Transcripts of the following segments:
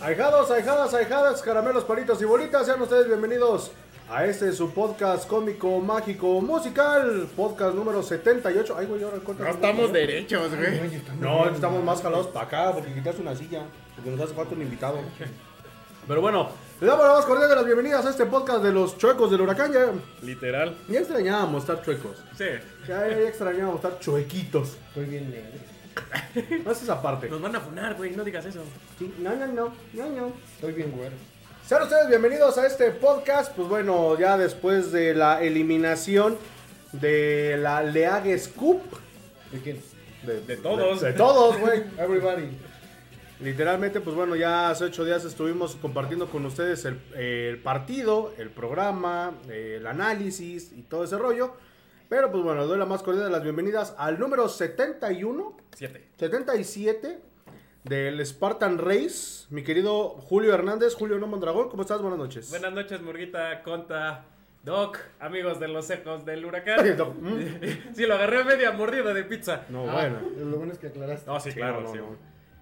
Ahijados, ahijadas, ahijadas, caramelos, palitos y bolitas, sean ustedes bienvenidos a este su podcast cómico, mágico, musical, podcast número 78. Ay, güey, ahora No estamos derechos, güey. No, estamos más jalados para acá porque quitaste una silla, porque nos hace falta un invitado. Pero bueno, le damos la más cordial de las bienvenidas a este podcast de los chuecos del huracán. Ya, Literal. ya extrañábamos estar chuecos. Sí. Ya, ya extrañábamos estar chuequitos. Estoy bien negro. No es esa parte. Nos van a funar, güey. No digas eso. Sí, No, no, no, no, no. Estoy bien güero. Sean ustedes bienvenidos a este podcast. Pues bueno, ya después de la eliminación de la League Scoop. ¿De quién? De todos. De, de todos, güey. Everybody. Literalmente, pues bueno, ya hace ocho días estuvimos compartiendo con ustedes el, el partido, el programa, el análisis y todo ese rollo. Pero pues bueno, doy la más cordial de las bienvenidas al número 71, Siete. 77 del Spartan Race. Mi querido Julio Hernández, Julio No Mondragón, ¿cómo estás? Buenas noches. Buenas noches, Murguita, Conta, Doc, amigos de los ecos del huracán. ¿Mm? sí, lo agarré a media mordida de pizza. No, Ah, bueno. Lo bueno es que aclaraste. No, sí, Sí, claro, no, sí. no.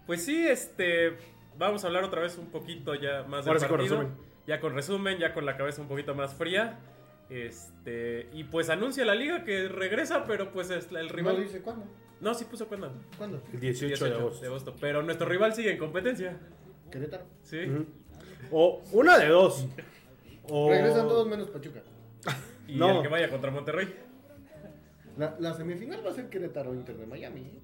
Pues sí, este. Vamos a hablar otra vez un poquito ya más sí con partido. resumen. Ya con resumen, ya con la cabeza un poquito más fría. Este. Y pues anuncia la liga que regresa, pero pues es el ¿No rival. dice cuándo? No, sí puso cuándo. ¿Cuándo? El 18, 18 de agosto. Pero nuestro rival sigue en competencia. Querétaro. Sí. O una de dos. O... Regresan todos menos Pachuca. Y No. el que vaya contra Monterrey. La, la semifinal va a ser Querétaro Inter de Miami.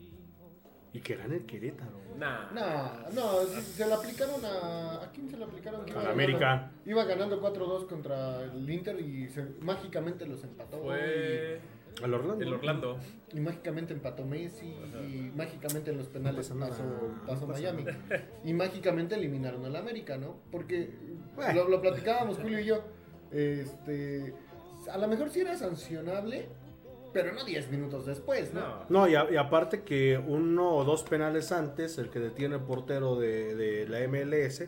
Y que gane el Querétaro. Nah. No, no, se, se la aplicaron a. ¿A quién se la aplicaron? A iba la ganando- América. Iba ganando 4-2 contra el Inter y se- mágicamente los empató. Fue Al Orlando. el Orlando. Y, y mágicamente empató Messi. Y mágicamente en los penales No pasó, pasó no Miami. Y mágicamente eliminaron al América, ¿no? Porque Bueno. lo, lo platicábamos Julio y yo. Este. A lo mejor sí era sancionable, pero no 10 minutos después, ¿no? No. No, y, a- y aparte que uno o dos penales antes, el que detiene el portero de, de la MLS,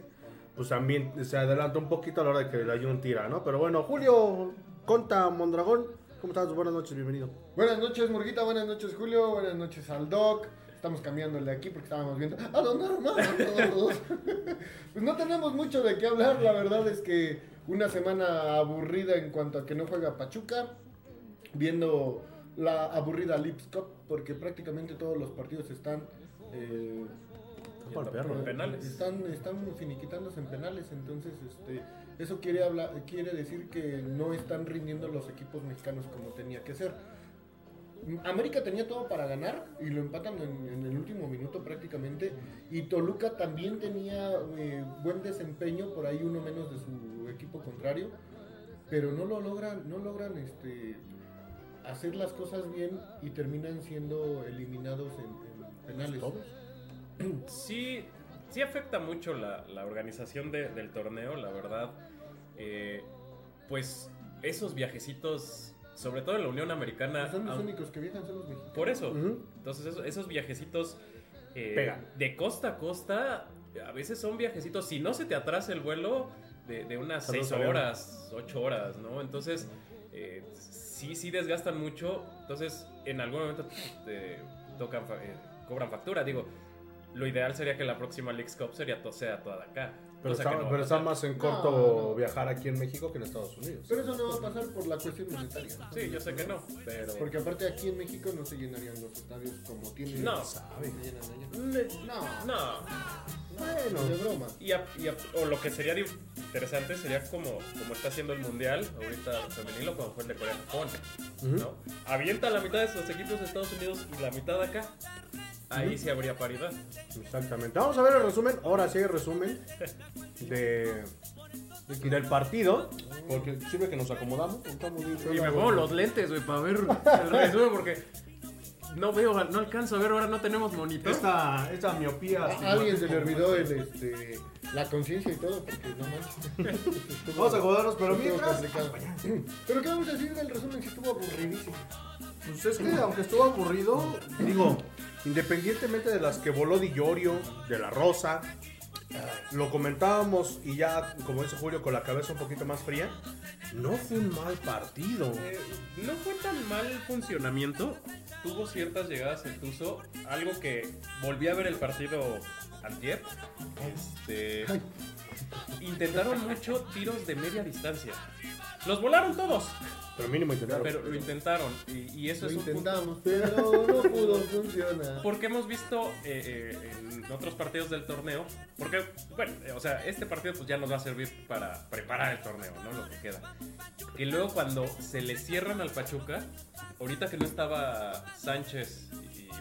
pues también se adelanta un poquito a la hora de que le hay un tira, ¿no? Pero bueno, Julio Conta Mondragón, ¿cómo estás? Buenas noches, bienvenido. Buenas noches, Murguita. Buenas noches, Julio. Buenas noches al Doc. Estamos cambiándole aquí porque estábamos viendo. ¡A don Armando! pues no tenemos mucho de qué hablar. La verdad es que una semana aburrida en cuanto a que no juega Pachuca. Viendo la aburrida Lips Cup porque prácticamente todos los partidos están. eh, Para el perro. En penales. Están, están finiquitándose en penales, entonces este, eso quiere, hablar, quiere decir que no están rindiendo los equipos mexicanos como tenía que ser. América tenía todo para ganar y lo empatan en, en el último minuto prácticamente. Y Toluca también tenía eh, buen desempeño, por ahí uno menos de su equipo contrario. Pero no lo logran, no logran este, hacer las cosas bien y terminan siendo eliminados en, en penales. Sí, sí afecta mucho la, la organización de- del torneo, la verdad. Eh, pues esos viajecitos, sobre todo en la Unión Americana. Son los aun- únicos que viajan, son los mexicanos. Por eso. Entonces esos, esos viajecitos eh, de costa a costa, a veces son viajecitos, si no se te atrasa el vuelo, de, de unas Saludos, 6 avión. horas, 8 horas, ¿no? Entonces, eh, sí, sí desgastan mucho. Entonces, en algún momento te tocan, eh, cobran factura. Digo, lo ideal sería que la próxima Leagues Cup sería to- sea toda acá. Pero, está, no pero está más en corto No, no. viajar aquí en México que en Estados Unidos. Pero eso no va a pasar por la cuestión monetaria. Sí, yo sé que no, pero... Porque aparte aquí en México no se llenarían los estadios como tienen. No. Mm, No. No, Bueno, de broma. Y, a- y a- o lo que sería interesante sería como, como está haciendo el mundial ahorita femenino como fue el de Corea Japón, Ujú. ¿no? Avienta la mitad de sus equipos de Estados Unidos y la mitad de acá. ahí sí habría paridad. Exactamente. Vamos a ver el resumen. Ahora sí hay resumen de, del partido. Porque sirve que nos acomodamos. Estamos bien Y me pongo los lentes, güey, para ver el resumen porque no veo, no alcanzo a ver, ahora no tenemos monitor. Esta, esta miopía. A alguien se le olvidó el, este, la conciencia y todo, porque no manches. Vamos a acomodarnos, pero mientras. complicado. Pero ¿qué vamos a decir del resumen si estuvo aburridísimo? Pues es que aunque estuvo aburrido, digo, independientemente de las que voló Di Llorio, de la Rosa, lo comentábamos y ya, como dice Julio, con la cabeza un poquito más fría, no fue un mal partido. Eh, no fue tan mal el funcionamiento. Tuvo ciertas llegadas el Tuzo. Algo que volví a ver el partido antier. Este, intentaron mucho tiros de media distancia. Los volaron todos, Pero mínimo intentaron. pero lo intentaron. Y, y eso Lo es un punto. intentamos, pero no pudo funcionar. Porque hemos visto eh, eh, en otros partidos del torneo, porque, bueno, eh, o sea, este partido pues ya nos va a servir para preparar el torneo, ¿no? Lo que queda. Que luego cuando se le cierran al Pachuca, ahorita que no estaba Sánchez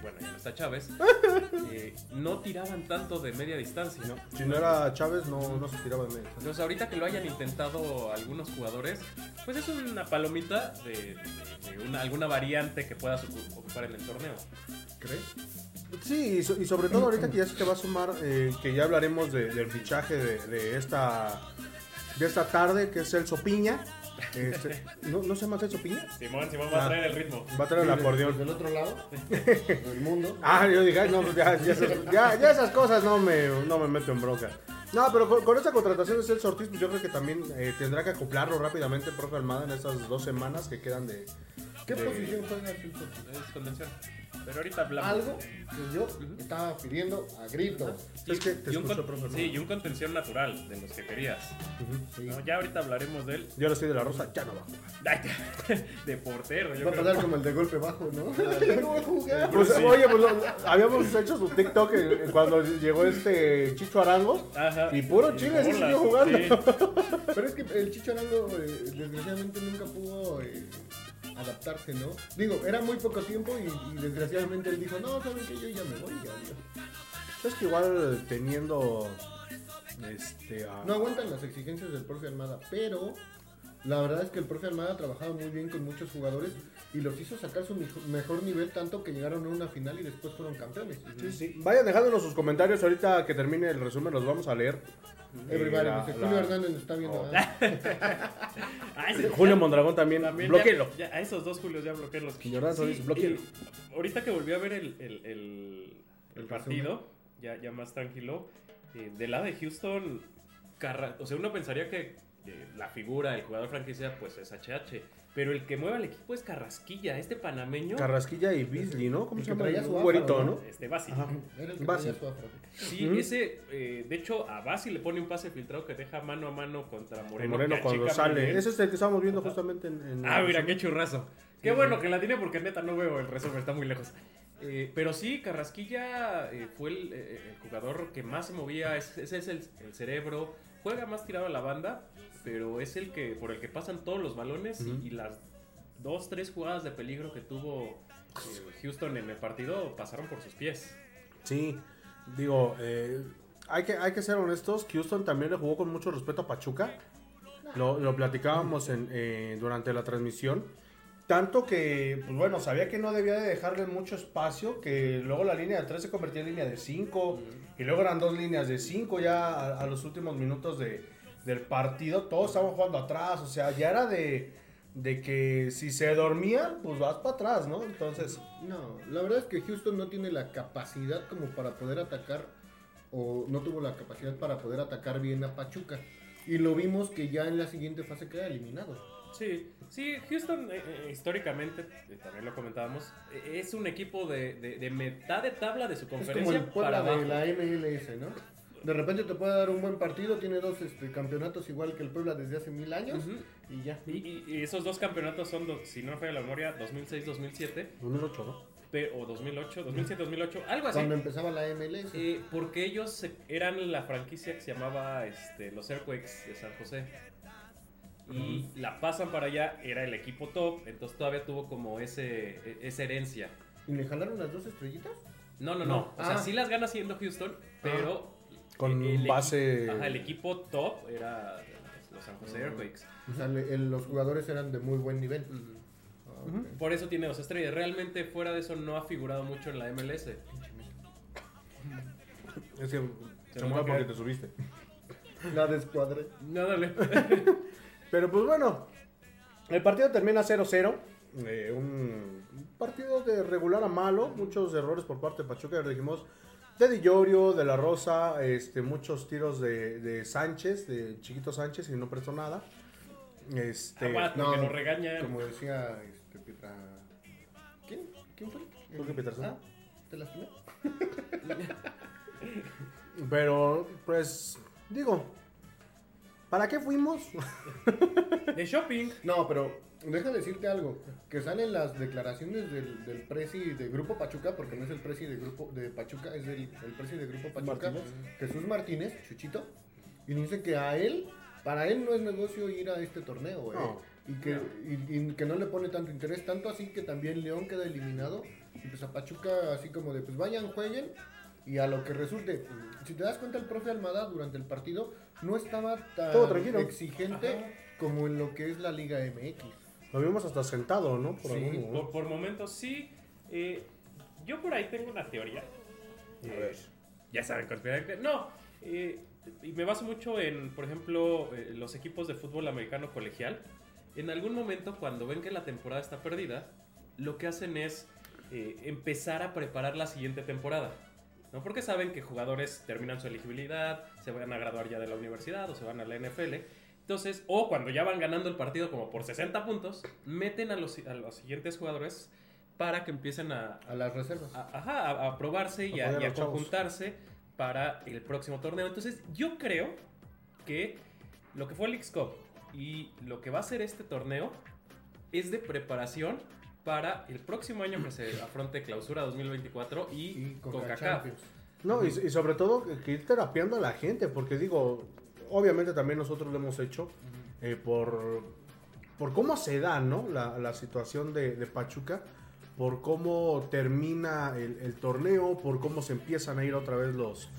bueno, ya no está Chávez, eh, no tiraban tanto de media distancia, ¿no? Si no era Chávez, no, no se tiraba de medio. Entonces ahorita que lo hayan intentado algunos jugadores, pues es una palomita de, de- de una, alguna variante que puedas ocu- ocupar en el torneo. ¿Crees? Sí, y, so- y sobre todo ahorita que ya se te va a sumar, eh, que ya hablaremos de- del fichaje de, de esta de esta tarde, que es Celso Piña. Este, ¿no, ¿No se llama Celso Piña? Simón, Simón va a a traer el ritmo. Va a traer el acordeón. Del otro lado del mundo. Ah, yo dije, ay, no, ya, ya, esas- ya- ya esas cosas no me, no me meto en bronca. No, pero con, con esta contratación de Celso Ortiz, pues yo creo que también eh, tendrá que acoplarlo rápidamente el profe Almada en estas dos semanas que quedan de... ¿Qué de- posición juega Celso? Es contención. Pero ahorita hablamos. Algo que yo estaba pidiendo a grito. Es que te y un escucho, con- profe, ¿no? Sí, y un contención natural de los que querías. Sí. ¿no? Ya ahorita hablaremos de él. Yo le estoy de la Rosa, ya no va a jugar. De portero. Yo Va a pasar como el de golpe bajo, ¿no? Ya no voy a jugar. Pues, Oye, pues lo- habíamos hecho su TikTok cuando llegó este Chicho Arango. Ajá. Y puro chile, sí siguió jugando. sí. Pero es que el Chicho Arango, eh, desgraciadamente nunca pudo eh, adaptarse, ¿no? Digo, era muy poco tiempo y, y desgraciadamente él dijo, no, ¿saben qué? Yo ya me voy, ya, adiós". Es que igual teniendo... Este... No aguantan las exigencias del profe Almada, pero la verdad es que el profe Almada ha trabajado muy bien con muchos jugadores y los hizo sacar su mejo- mejor nivel tanto que llegaron a una final y después fueron campeones. Sí, sí. Vayan dejándonos sus comentarios ahorita que termine el resumen, los vamos a leer. Everybody, la- dice, la- Julio Hernández nos está viendo. Oh. Ah, ese- Julio Mondragón también, También bloqueenlo. Ya, ya a esos dos Julios ya bloqueenlos. Bloqueenlo. y ahorita que volví a ver el, el, el- el partido, ya, ya más tranquilo, eh, del lado de Houston, Carra- o sea, uno pensaría que la figura, el jugador franquicia, pues es HH. Pero el que mueve al equipo es Carrasquilla, este panameño. Carrasquilla y Beasley, ¿no? ¿Cómo El se llama? Un güerito, ¿no? Este Basi. Ajá. Era el que Base. traía su afro. Sí, ese, eh, de hecho, a Basi le pone un pase filtrado que deja mano a mano contra Moreno. Moreno cuando sale. Ese es el que estábamos viendo Ajá. justamente en... en- Ah, mira, qué churrazo. Qué bueno que la tiene porque neta no veo el resumen, está muy lejos. Eh, pero sí, Carrasquilla eh, fue el, eh, el jugador que más se movía, es- ese es el, el cerebro, juega más tirado a la banda, pero es el que por el que pasan todos los balones y- las dos, tres jugadas de peligro que tuvo eh, Houston en el partido pasaron por sus pies. Sí, digo, eh, hay, que, hay que ser honestos. Houston también le jugó con mucho respeto a Pachuca. Lo, lo platicábamos en, eh, durante la transmisión. Tanto que, pues bueno, sabía que no debía de dejarle mucho espacio, que luego la línea de 3 se convertía en línea de 5, y luego eran dos líneas de 5 ya a, a los últimos minutos de, del partido, todos estaban jugando atrás, o sea, ya era de, de que si se dormían, pues vas para atrás, ¿no? Entonces, No, la verdad es que Houston no tiene la capacidad como para poder atacar, o no tuvo la capacidad para poder atacar bien a Pachuca. Y lo vimos que ya en la siguiente fase queda eliminado. Sí, sí, Houston eh, eh, históricamente, eh, también lo comentábamos, eh, es un equipo de, de, de mitad de tabla de su Es conferencia como el para Puebla abajo. de la MLS, ¿no? De repente te puede dar un buen partido, tiene dos este, campeonatos igual que el Puebla desde hace mil años y ya. y, y- y esos dos campeonatos son, do- si no me falla la memoria, 2006-2007 número 8, ¿no? o 2008, 2007-2008, algo así. Cuando empezaba la MLS. Eh, porque ellos eran la franquicia que se llamaba este, los Earthquakes de San José. Y la pasan para allá, era el equipo top, entonces todavía tuvo como ese, e- esa herencia. ¿Y le jalaron las dos estrellitas? No, no, no. No. O sea, Ah. sí las gana siendo Houston, pero. Con el base- Ajá, el equipo top era los San José Earthquakes. O sea, le- el- los jugadores eran de muy buen nivel. Ah. Por eso tiene dos estrellas. Realmente, fuera de eso, no ha figurado mucho en la MLS. Es que Se se mueve porque te subiste. La descuadré. No, dale. Pero pues bueno, el partido termina 0-0. eh, un partido de regular a malo, muchos errores por parte de Pachuca, ya dijimos. De Di Llorio, de la Rosa, este, muchos tiros de, de Sánchez, de Chiquito Sánchez, y no prestó nada. Este, Aguas, no, nos regañan. Como decía este, Pietra. ¿Quién? ¿Quién fue? Jorge Peterson. Ah, ¿Te lastimé? pero pues digo, ¿para qué fuimos? De shopping. No, pero deja decirte algo. Que salen las declaraciones del, del presi de Grupo Pachuca, porque no es el presi de Grupo de Pachuca, es el, el presi de Grupo Pachuca, Martínez. Jesús Martínez, Chuchito. Y dice que a él, para él no es negocio ir a este torneo, ¿eh? No. Y que, y- y que no le pone tanto interés, tanto así que también León queda eliminado. Y pues a Pachuca así como de, pues vayan, jueguen. Y a lo que resulte, si te das cuenta el profe Almada durante el partido no estaba tan exigente Ajá. como en lo que es la Liga MX. Lo vimos hasta sentado, ¿no? Por Sí, algún. Por, por momentos sí. Eh, yo por ahí tengo una teoría. Eh, ya saben, conspiración. No, eh, y me baso mucho en, por ejemplo, eh, los equipos de fútbol americano colegial. En algún momento, cuando ven que la temporada está perdida, lo que hacen es eh, empezar a preparar la siguiente temporada. ¿No? Porque saben que jugadores terminan su elegibilidad, se van a graduar ya de la universidad o se van a la NFL. Entonces, o cuando ya van ganando el partido como por 60 puntos, meten a los, a los siguientes jugadores para que empiecen a, A las reservas. a- ajá, a, a probarse y a, y a conjuntarse para el próximo torneo. Entonces, yo creo que lo que fue el X-Cup y lo que va a ser este torneo es de preparación para el próximo año que se afronte clausura 2024 y, Y con CONCACAF. No, y, y sobre todo que- ir terapiando a la gente, porque digo, obviamente también nosotros lo hemos hecho eh, por, por cómo se da, ¿no? La, la situación de, de Pachuca, por cómo termina el, el torneo, por cómo se empiezan a ir otra vez los,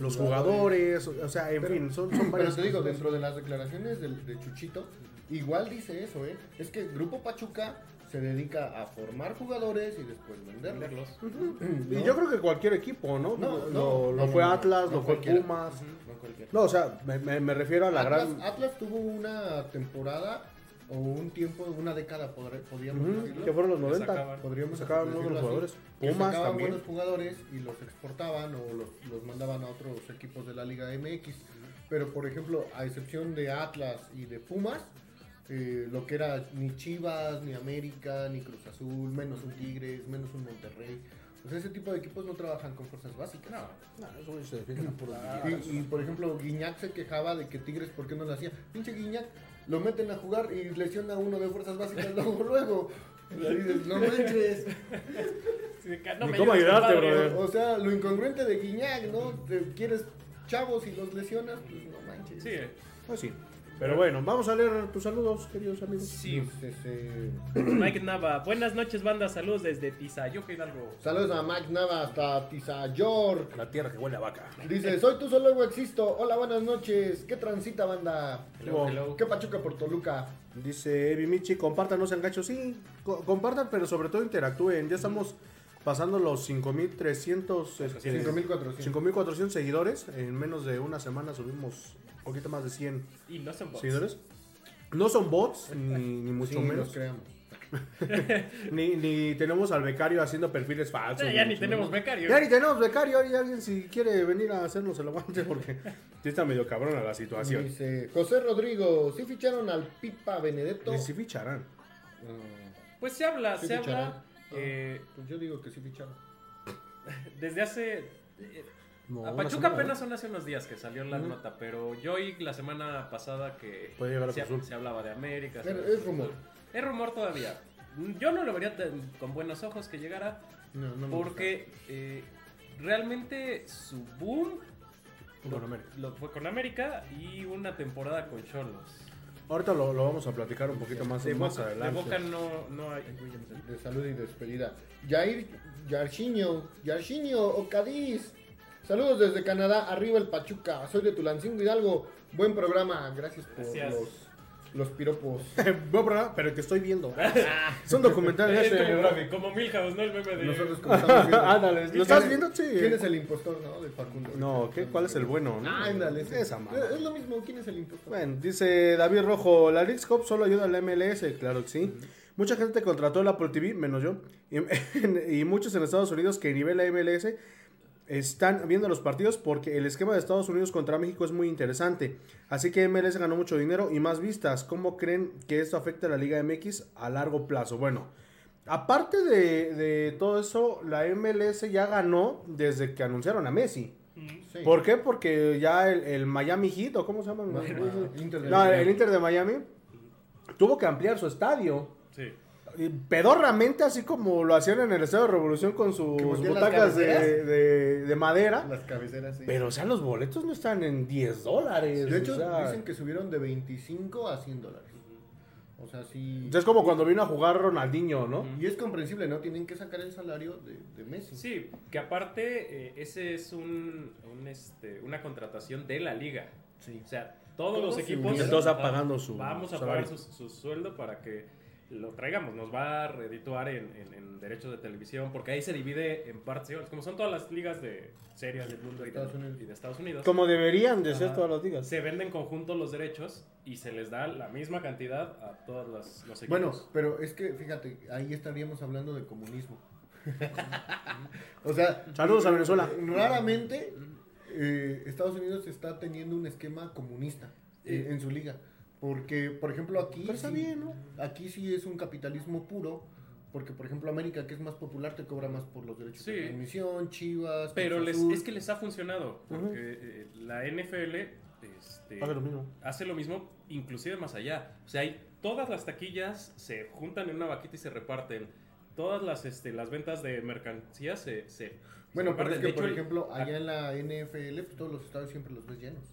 los jugadores, o sea, en Pero- fin, son, son Pero te digo, dentro de las declaraciones del- de, Chuchito, igual dice eso, ¿eh? Es que Grupo Pachuca se dedica a formar jugadores y después venderlos. Y yo creo que cualquier equipo, ¿no? No, lo, no, lo no, fue Atlas, no lo fue. Pumas. No o sea, me, me- me refiero a la Atlas, gran... Atlas tuvo una temporada o un tiempo, una década, podríamos decirlo. que fueron los Que 90. sacaban. Podríamos así, jugadores. Pumas sacaban también. buenos jugadores y los exportaban o los, los mandaban a otros equipos de la Liga MX. Pero, por ejemplo, a excepción de Atlas y de Pumas, eh, lo que era ni Chivas, ni América, ni Cruz Azul, menos un Tigres, menos un Monterrey. O sea, ese tipo de equipos no trabajan con fuerzas básicas. No, eso güey se defiende por Y, y, por ejemplo, Guiñac se quejaba de que Tigres, ¿por qué no lo hacía? Pinche Guiñac, lo meten a jugar y lesiona a uno de fuerzas básicas luego, luego. Y dices, no manches. No me cómo compadre. brother. O sea, lo incongruente de Guiñac, ¿no? Te quieres chavos y los lesionas, pues no manches. Sí, eh. Pues sí. Pero bueno, vamos a leer tus saludos, queridos amigos. sí. Este, Mike Nava, buenas noches, banda. Saludos desde Tizayoca Hidalgo. saludos a Mike Nava hasta Tizayork. La tierra que huele a vaca. Dice, soy tú solo existo. Hola, buenas noches. ¿Qué transita, banda? Hello, hello. ¿Qué pachuca por Toluca? Dice Evi Michi, compartan, no sean gachos. Sí, co- compartan, pero sobre todo interactúen. Ya estamos pasando los 5300, este, 5400. 5400 seguidores. En menos de una semana subimos poquito más de 100 Y no son bots. seguidores. No son bots, ni, ni mucho Sí, menos. los creamos. Ni, ni tenemos al becario haciendo perfiles falsos. Ya, ya ni tenemos menos. becario. Ya ni tenemos becario. Y alguien si quiere venir a hacernos el aguante porque sí está medio cabrona la situación. Dice José Rodrigo, ¿sí ficharon al Pipa Benedetto? Si ficharán. Mm, Pues se habla, Sí se ficharán. habla. eh, pues yo digo que sí ficharon. desde hace. eh, No, a Pachuca semana, apenas son hace unos días que salió la nota, pero yo oí la semana pasada que Puede llegar a se, hablaba de América. Pero de es rumor. Es rumor todavía. Yo no lo vería tan- con buenos ojos que llegara, No, no me porque eh, realmente su boom Con lo, América. lo fue con América y una temporada con Cholos. Ahorita lo, lo vamos a platicar un poquito más, De más Boca, de adelante. Boca no, no hay. De salud y despedida. Jair Yarchinho, Yarchinho Ocadiz. Saludos desde Canadá, arriba el Pachuca. Soy de Tulancingo Hidalgo. Buen programa, gracias por Gracias. los, los piropos. Buen programa, pero que estoy viendo. Son documentales. Es como, como Milhouse, ¿no? El meme de. Nosotros como estamos viendo. Ándale, ¿lo estás viendo? Sí. ¿Quién es el impostor, no? De Facundo. No, ¿qué? ¿cuál es el bueno? no? Ah, ándale. Esa mamá. Es lo mismo, ¿quién es el impostor? Bueno, dice David Rojo, la Leagues Cup solo ayuda a la MLS, claro que sí. Mucha gente contrató el Apple TV, menos yo, y, y muchos en Estados Unidos que nivel la MLS están viendo los partidos porque el esquema de Estados Unidos contra México es muy interesante. Así que MLS ganó mucho dinero y más vistas. ¿Cómo creen que esto afecta a la Liga MX a largo plazo? Bueno, aparte de, de todo eso, la MLS ya ganó desde que anunciaron a Messi. Sí. ¿Por qué? Porque ya el, el Miami Heat, ¿o cómo se llama? No, el Inter de Miami tuvo que ampliar su estadio. Sí. Y Pedorramente, así como lo hacían en el Estadio de Revolución con sus ¿Que metían las butacas de, de- de madera. Las cabeceras, sí. Pero, o sea, los boletos no están en 10 dólares. de hecho, o sea, dicen que subieron de 25 a 100 dólares. O sea, sí. es como cuando vino a jugar Ronaldinho, ¿no? Y es comprensible, ¿no? Tienen que sacar el salario de, de Messi. Sí, que aparte, eh, ese es un, un, este, una contratación de la liga. Sí. O sea, todos Todos los equipos. Todos Ajá, pagando su Vamos a salario. pagar su, su sueldo para que lo traigamos. Nos va a redituar en, en- en derechos de televisión, porque ahí se divide en partes iguales, como son todas las ligas de series del mundo y de Estados Unidos. y de Estados Unidos. Como deberían de ser todas las ligas. Se venden en conjunto los derechos y se les da la misma cantidad a todos los, los equipos. Bueno, pero es que, fíjate, ahí estaríamos hablando de comunismo. o sea, Saludos a Venezuela. raramente eh, Estados Unidos está teniendo un esquema comunista eh, en su liga. Porque, por ejemplo, aquí. Pero está sí- bien, ¿no? Aquí sí es un capitalismo puro. Porque, por ejemplo, América, que es más popular, te cobra más por los derechos Sí. de transmisión, Chivas. Pero les, es que les ha funcionado, porque Ujú. eh, la NFL este, Hace lo mismo. hace lo mismo, inclusive más allá. O sea, hay, todas las taquillas se juntan en una vaquita y se reparten. Todas las, este, las ventas de mercancías se, se Bueno, se pero es que, De por hecho, el- ejemplo, a- allá en la NFL, pues todos los estadios siempre los ves llenos.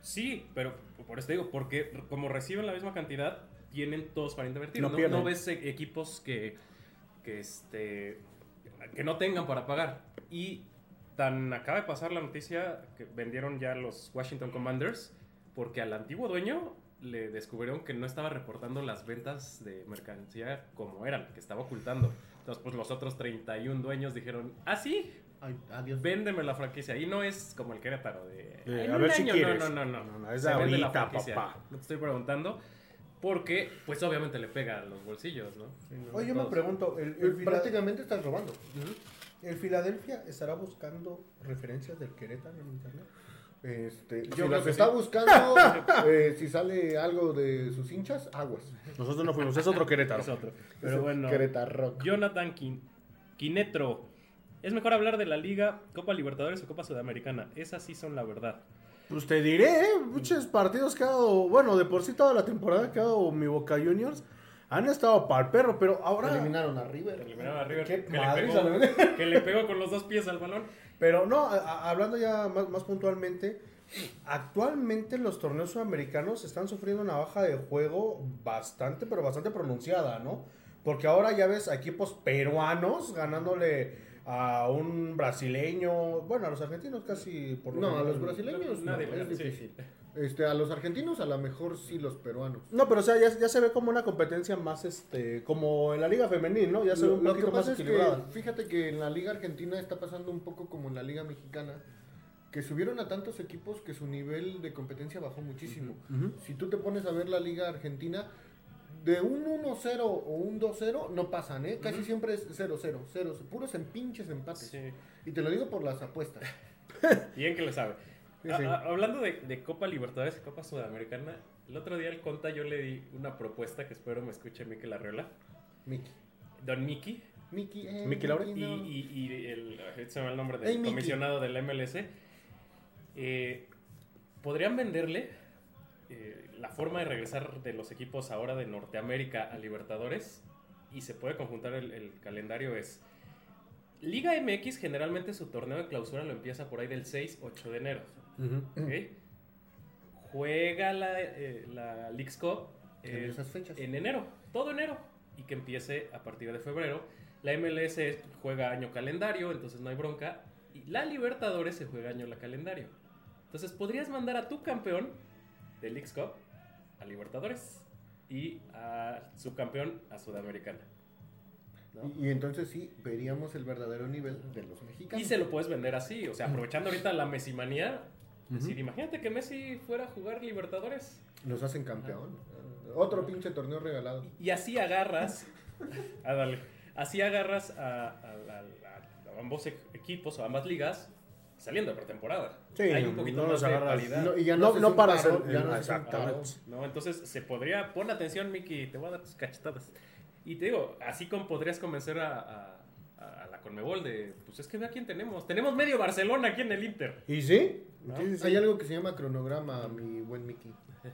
Sí, pero por eso te digo, porque como reciben la misma cantidad, tienen todos para invertir. No No, pierden. no ves eh, equipos que, que, este, que no tengan para pagar. Y tan acaba de pasar la noticia que vendieron ya los Washington Commanders, porque al antiguo dueño le descubrieron que no estaba reportando las ventas de mercancía como eran, que estaba ocultando. Entonces, pues los otros 31 dueños dijeron, ah, sí, adiós. véndeme la franquicia. Y no es como el Querétaro de... "En a ver si año". quieres. No, no, no, no. No, no, es Se de vende la ahorita, franquicia. papá. No te estoy preguntando. Porque, pues obviamente le pega a los bolsillos, ¿no? Sí, no, Oye, yo me pregunto, ¿el, Pues, prácticamente estás robando. ¿el Filadelfia estará buscando referencias del Querétaro en internet? Este, Yo si creo que está sí. buscando, eh, si sale algo de sus hinchas, aguas. Nosotros no fuimos, es otro Querétaro. Es otro. Pero bueno, Querétaro. Jonathan Quin- Quinetro. Es mejor hablar de la Liga, Copa Libertadores o Copa Sudamericana. Esas sí son la verdad. Pues te diré, ¿eh? muchos partidos que ha dado, bueno, de por sí toda la temporada que ha dado mi Boca Juniors han estado para el perro, pero ahora... Eliminaron a River. Eliminaron a River, Qué que, le pegó, la verdad. que le pegó con los dos pies al balón. Pero no, a- a- hablando ya más, más puntualmente, actualmente los torneos sudamericanos están sufriendo una baja de juego bastante, pero bastante pronunciada, ¿no? Porque ahora ya ves a equipos peruanos ganándole a un brasileño, bueno, a los argentinos casi por lo No, a los brasileños no, Nadie, es sí. difícil. Este, a los argentinos a lo mejor sí los peruanos. No, pero o sea, ya, ya se ve como una competencia más, este, como en la liga femenil, ¿no? Ya se ve Lo, un lo que poquito más es equilibrada. que, fíjate que en la liga argentina está pasando un poco como en la liga mexicana, que subieron a tantos equipos que su nivel de competencia bajó muchísimo. Si tú te pones a ver la liga argentina, de un 1-0 o un 2-0 no pasan, ¿eh? Casi siempre es 0-0, 0, puros en pinches empates. Sí. Y te lo digo por las apuestas. Bien que lo sabe. Sí, A- sí. a- hablando de, de Copa Libertadores y Copa Sudamericana, el otro día al Conta yo le di una propuesta que espero me escuche Mikel Arreola. Miki. Don Miki. Miki, eh, Miki Laure. Y, no. y- y el, ahorita se me el nombre del Hey, comisionado del MLS. eh, podrían venderle eh, la forma de regresar de los equipos ahora de Norteamérica a Libertadores y se puede conjuntar el, el calendario es Liga MX generalmente su torneo de clausura lo empieza por ahí del 6-8 de enero. Juega la, eh, la Leagues Cup En esas fechas. en enero, todo enero, y que empiece a partir de febrero. La MLS juega año calendario, entonces no hay bronca, y la Libertadores se juega año la calendario. Entonces podrías mandar a tu campeón de Leagues Cup a Libertadores y a subcampeón a Sudamericana. ¿no? Y, y entonces sí, veríamos el verdadero nivel de los mexicanos. Y se lo puedes vender así, o sea, aprovechando ahorita la Messimanía. decir, imagínate que Messi fuera a jugar Libertadores. Nos hacen campeón. Otro pinche torneo regalado. Y así agarras. ah, dale. Así agarras a, a- a- a- a ambos equipos o ambas ligas saliendo de pretemporada. Sí, Hay un poquito no más de. Y no, y ya No- paro, el- ya no exactamente. ¿no? Entonces se podría, pon atención, Miki, te voy a dar tus cachetadas. Y te digo, así como podrías convencer a, a- a la Conmebol de, pues es que ve a quién tenemos. Tenemos medio Barcelona aquí en el Inter. ¿Y sí? ¿No? Sí, sí, sí. Hay algo que se llama cronograma, mi buen Mickey.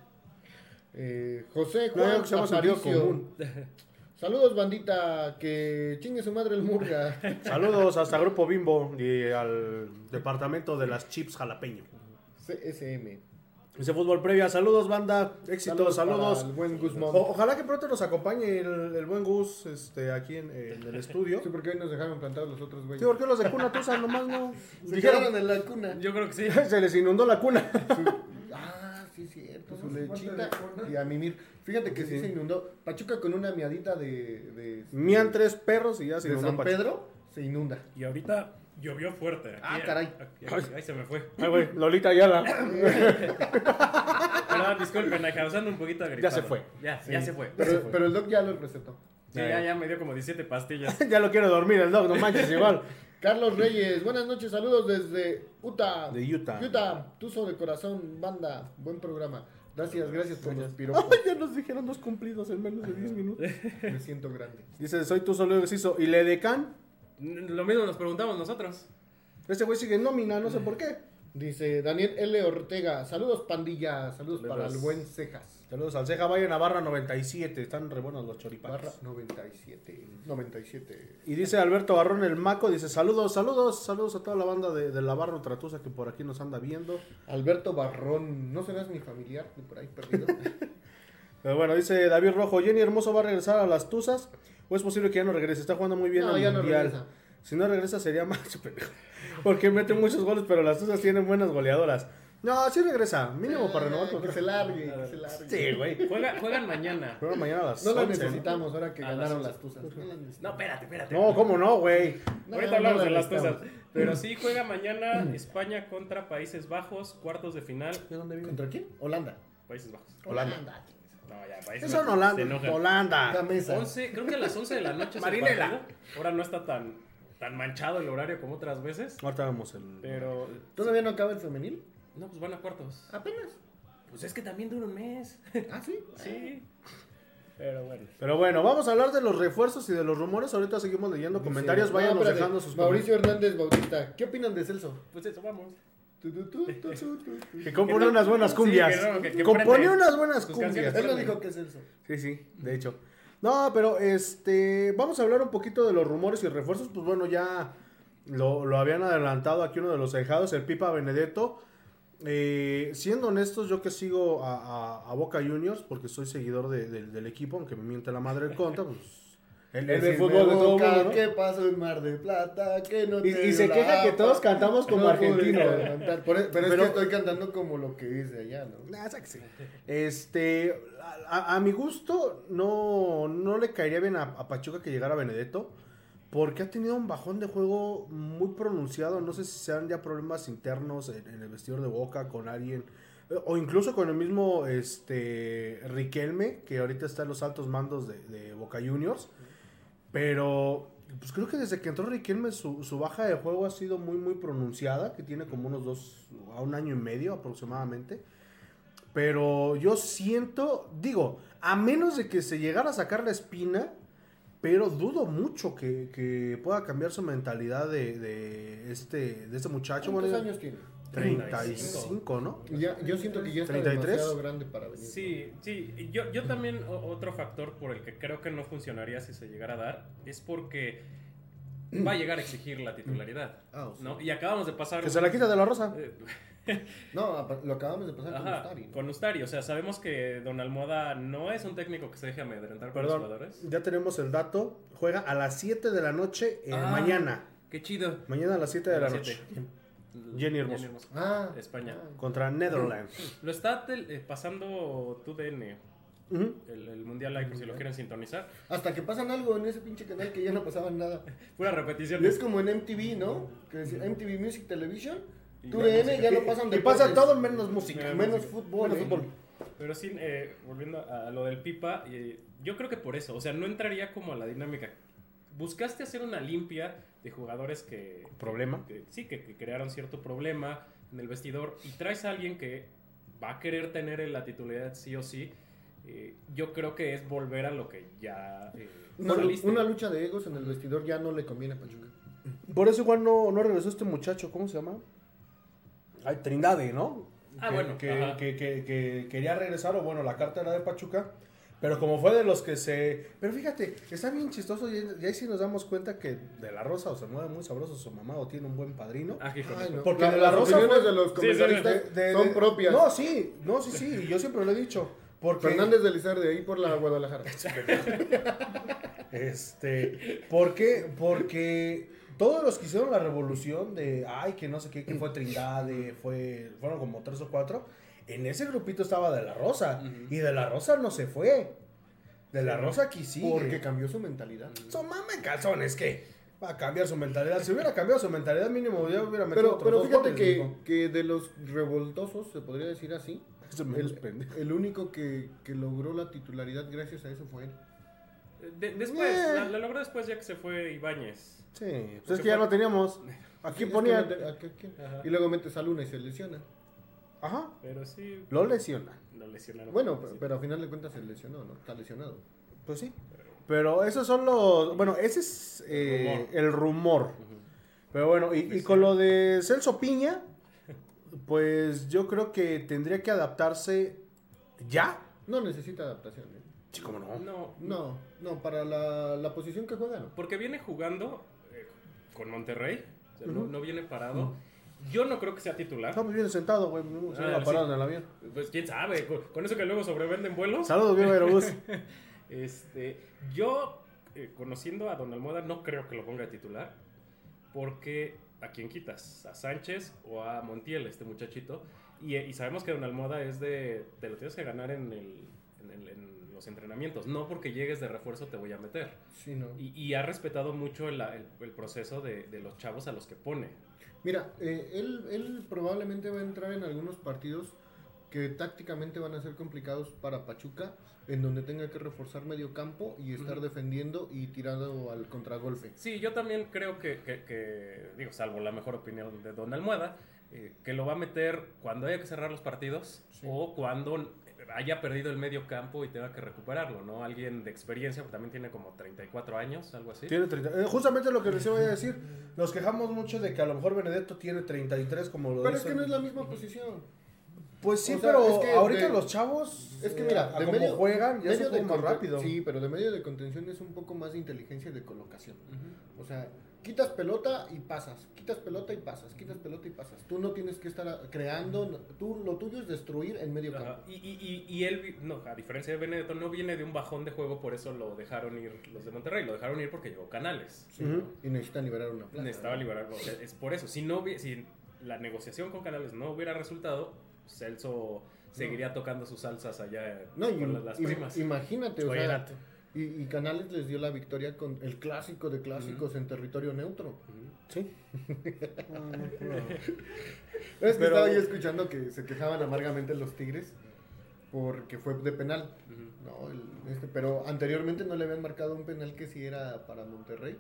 Eh, José Juan algo que se llama sentido Aparicio. común. Saludos, bandita. Que chingue su madre el Murga. Saludos hasta Grupo Bimbo y al departamento de las chips jalapeño. CSM. Ese fútbol previa, saludos banda, éxitos, saludos. para el buen Guzmán. O- ojalá que pronto nos acompañe el, el buen Gus este, aquí en, en el estudio. Sí, porque hoy nos dejaron plantados los otros Sí, güeyes. porque los de cuna tusa nomás no. Se Dijeron, quedaron en la cuna. Yo creo que sí. se les inundó la cuna. Ah, sí, es cierto. Su lechita y a mimir. Fíjate que sí, se inundó. Pachuca con una miadita de. de, Mían tres perros y ya se de inundó San Pachuca. Pedro, se inunda. Y ahorita llovió fuerte. Ah, caray. Aquí, ahí se me fue. Ay, güey, Lolita Ayala. Perdón, disculpen, causando un poquito de Ya se fue. Ya, ya se fue. Pero, pero el doc ya lo recetó. Sí, ya, ya me dio como 17 pastillas. ya lo quiero dormir el dog, no manches igual. Carlos Reyes, buenas noches, saludos desde Utah. De Utah. Utah, tuzo de corazón, banda, buen programa. Gracias, gracias por los piropos. Ay, ya nos dijeron dos cumplidos en menos de 10 minutos. Me siento grande. Dice, soy tu solo exciso. ¿Y Ledecan? Lo mismo nos preguntamos nosotros. Este güey sigue en nómina, no sé por qué. Dice Daniel L. Ortega, saludos pandilla, saludos Saludos. para el buen Cejas. Saludos al Ceja, vayan a barra 97. Están re buenos los choripanes. 97. 97. Y dice Alberto Barrón el Maco, dice saludos, saludos, saludos a toda la banda de, de la barra Ultratusa que por aquí nos anda viendo. Alberto Barrón, ¿no serás mi familiar? de Por ahí perdido. Pero bueno, dice David Rojo, Jenny Hermoso va a regresar a las Tuzas. ¿O es posible que ya no regrese? Está jugando muy bien No, ya no Mundial. regresa. Si no regresa sería más. Porque mete muchos goles, pero las Tuzas tienen buenas goleadoras. No, sí regresa, mínimo para renovar. Ah, que se largue, que se largue. Sí, güey. Juega, juegan mañana. Pero mañana a las No la 11, necesitamos ahora que A las ganaron las tuzas. No la necesitamos. No, espérate, espérate. No, ¿cómo no, güey? No, Ahorita no hablamos la de las necesitamos. cosas. Pero sí juega mañana España contra Países Bajos, cuartos de final. ¿De dónde vive? ¿Contra quién? Holanda. Países Bajos. Holanda. No, ya, Países Eso Bajos. se Holanda. enojan. Holanda. Camesa. 11, creo que a las 11 de la noche es el Marinela. partido. Ahora no está tan, tan manchado el horario como otras veces. Ahorita vemos el. Pero. ¿Todavía no acaba el femenil? No, pues van a cuartos. Apenas. Pues es que también dura un mes. Ah, sí. Sí. Pero bueno. Pero bueno, vamos a hablar de los refuerzos y de los rumores. Ahorita seguimos leyendo comentarios. Dice, Váyanos dejando sus Mauricio Hernández Bautista, ¿qué opinan de Celso? Pues eso, vamos. Tu, tu, tu. Que compone unas buenas sí, cumbias. que no, que- que compone unas buenas cumbias. Él lo dijo que es Celso. Sí, sí, de hecho. No, pero este, vamos a hablar un poquito de los rumores y refuerzos. Pues bueno, ya lo, lo habían adelantado aquí uno de los dejados, el Pipa Benedetto. Eh, siendo honestos, yo que sigo a, a- a Boca Juniors, porque soy seguidor de- de- del equipo, aunque me miente la madre el conta, pues... El, el Decime, fútbol de todo Boca, mundo, ¿no? ¿Qué pasó en Mar de Plata? Que no Y- te y se queja que todos cantamos como No argentinos. e- pero, es que estoy cantando como lo que dice allá, ¿no? Nah, sáquese. Este, a, a- a mi gusto, no, no le caería bien a, a Pachuca que llegara Benedetto, porque ha tenido un bajón de juego muy pronunciado. No sé si sean ya problemas internos en, el vestidor de Boca con alguien, eh, o incluso con el mismo este, Riquelme, que ahorita está en los altos mandos de, de Boca Juniors. Pero, pues creo que desde que entró Riquelme, su, su baja de juego ha sido muy, muy pronunciada, que tiene como unos dos, a un año y medio aproximadamente. Pero yo siento, digo, a menos de que se llegara a sacar la espina, pero dudo mucho que, que pueda cambiar su mentalidad de, de este, de este muchacho. ¿Cuántos Bueno, años tiene? 35, ¿no? Ya, yo siento que ya está 33. demasiado grande para venir. Sí, sí. Yo, yo también, otro factor por el que creo que no funcionaría si se llegara a dar, es porque va a llegar a exigir la titularidad. Ah, sí. ¿no? Y acabamos de pasar... Que se la quita de la rosa. Eh, No, lo acabamos de pasar con Ustari. ¿no? con Ustari. O sea, sabemos que Don Almohada no es un técnico que se deje amedrentar por los Perdón, jugadores. ya tenemos el dato. Juega a las 7 de la noche eh, Ah. mañana. Qué chido. Mañana a las 7 de A la noche. siete. Jenny Hermoso. Ah, España. Contra Netherlands. Lo está eh, pasando El, el Mundial Live, por si lo quieren sintonizar. Hasta que pasan algo en ese pinche canal que ya no pasaban nada. Pura repetición. Y es como en MTV, ¿no? Que decía MTV Music Television. Y Tu la DN música. ya no pasan Y deportes. pasa todo menos música. Menos fútbol. Menos ¿eh? fútbol. Pero sí, eh, volviendo a lo del Pipa, eh, yo creo que por eso, o sea, no entraría como a la dinámica. Buscaste hacer una limpia de jugadores que... ¿Problema? que- sí, que, que crearon cierto problema en el vestidor y traes a alguien que va a querer tener la titularidad sí o sí. Eh, yo creo que es volver a lo que ya... eh, Una, una lucha de egos en el vestidor ya no le conviene a Pachuca. Por eso igual no, no regresó este muchacho. ¿Cómo se llama? Ay, Trindade, ¿no? Ah, que, bueno, Que, que- que- que quería regresar, o bueno, la carta era de Pachuca. Pero como fue de los que se... Pero fíjate, está bien chistoso y, y ahí sí nos damos cuenta que de la Rosa o se mueve muy sabroso su mamá o tiene un buen padrino. Ah, Ay, no. Porque La- de la las Rosa fue- de los Sí, sí, sí, comentaristas De- de- son propias. No, sí, no, sí, sí, y yo siempre lo he dicho. Porque... Fernández de Lizarde, ahí por la Guadalajara. Este, ¿por qué? Porque todos los que hicieron la revolución de, ay, que no sé qué, que fue Trindade, fue, fueron como tres o cuatro, en ese grupito estaba De La Rosa, y De La Rosa no se fue. De La Rosa aquí sí. Porque cambió su mentalidad. Son mame calzones, ¿qué? Va a cambiar su mentalidad. Si hubiera cambiado su mentalidad, mínimo ya hubiera metido Pero, otros pero dos fíjate goles, que, que de los revoltosos, se podría decir así, Menos el, pendejo. el único que, que logró la titularidad gracias a eso fue él. De- después, Eh. la, la logró después ya que se fue Ibáñez. Sí, pues es Porque que ya no teníamos. Sí, Aquí es que ponía. Y luego metes a Luna y se lesiona. Ajá, Pero sí, lo lesiona. lo lesionaron. Bueno, pero, pero a final de cuentas se lesionó, ¿no? Está lesionado. Pues sí. Pero esos son los. Bueno, ese es eh, el rumor. Pero bueno, y, y con lo de Celso Piña, pues yo creo que tendría que adaptarse ya. No necesita adaptación. ¿eh? Sí, cómo no. No, No, no, para la, la posición que juega, no. porque viene jugando eh, con Monterrey, o sea, no, no viene parado. Yo no creo que sea titular. Estamos bien sentados, güey. Se Ah, sí. en el avión. Pues quién sabe, con, con eso que luego sobrevenden vuelos. Saludos, bien, Aerobús. Este, yo, eh, conociendo a Don Almohada, no creo que lo ponga de titular. Porque, ¿a quién quitas? ¿A Sánchez o a Montiel, este muchachito? Y, y sabemos que Don Almohada es de. Te lo tienes que ganar en, el, en, el- en los entrenamientos. No porque llegues de refuerzo te voy a meter. Sí, no. Y, y ha respetado mucho el, el- el proceso de, de los chavos a los que pone. Mira, eh, él, él probablemente va a entrar en algunos partidos que tácticamente van a ser complicados para Pachuca, en donde tenga que reforzar medio campo y estar defendiendo y tirando al contragolpe. Sí, yo también creo que, que- que, digo, salvo la mejor opinión de Don Almohada, eh, que lo va a meter cuando haya que cerrar los partidos Sí. o cuando haya perdido el medio campo y tenga que recuperarlo, ¿no? Alguien de experiencia, porque también tiene como 34 años, algo así. Tiene 30. eh, justamente lo que les iba a decir. Nos quejamos mucho de que a lo mejor Benedetto tiene 33, como lo Pero es que no es la misma posición. Pues sí, o sea, pero es que ahorita de- los chavos. Es que eh, mira, a de como medio, juegan, ya medio se de juega más rápido. Sí, pero de medio de contención es un poco más de inteligencia y de colocación. O sea, quitas pelota y pasas, quitas pelota y pasas, quitas pelota y pasas. Tú no tienes que estar creando, tú lo tuyo es destruir en medio campo. Y, y, y, y él, vi- no, a diferencia de Benedetto, no viene de un bajón de juego, por eso lo dejaron ir los de Monterrey, lo dejaron ir porque llegó Canales. Sí, Ujú. ¿no? Y necesitan liberar una plaza. Necesitaba ¿no? liberar, o sea, es por eso. Si, no, si la negociación con Canales no hubiera resultado, Celso seguiría tocando sus salsas allá No, y, con las, las y- primas. imagínate, o sea, y, y Canales les dio la victoria con el clásico de clásicos en territorio neutro. Sí. Es que Pero- estaba yo escuchando que se quejaban amargamente los Tigres porque fue de penal. No, el- este, pero anteriormente no le habían marcado un penal que sí era para Monterrey.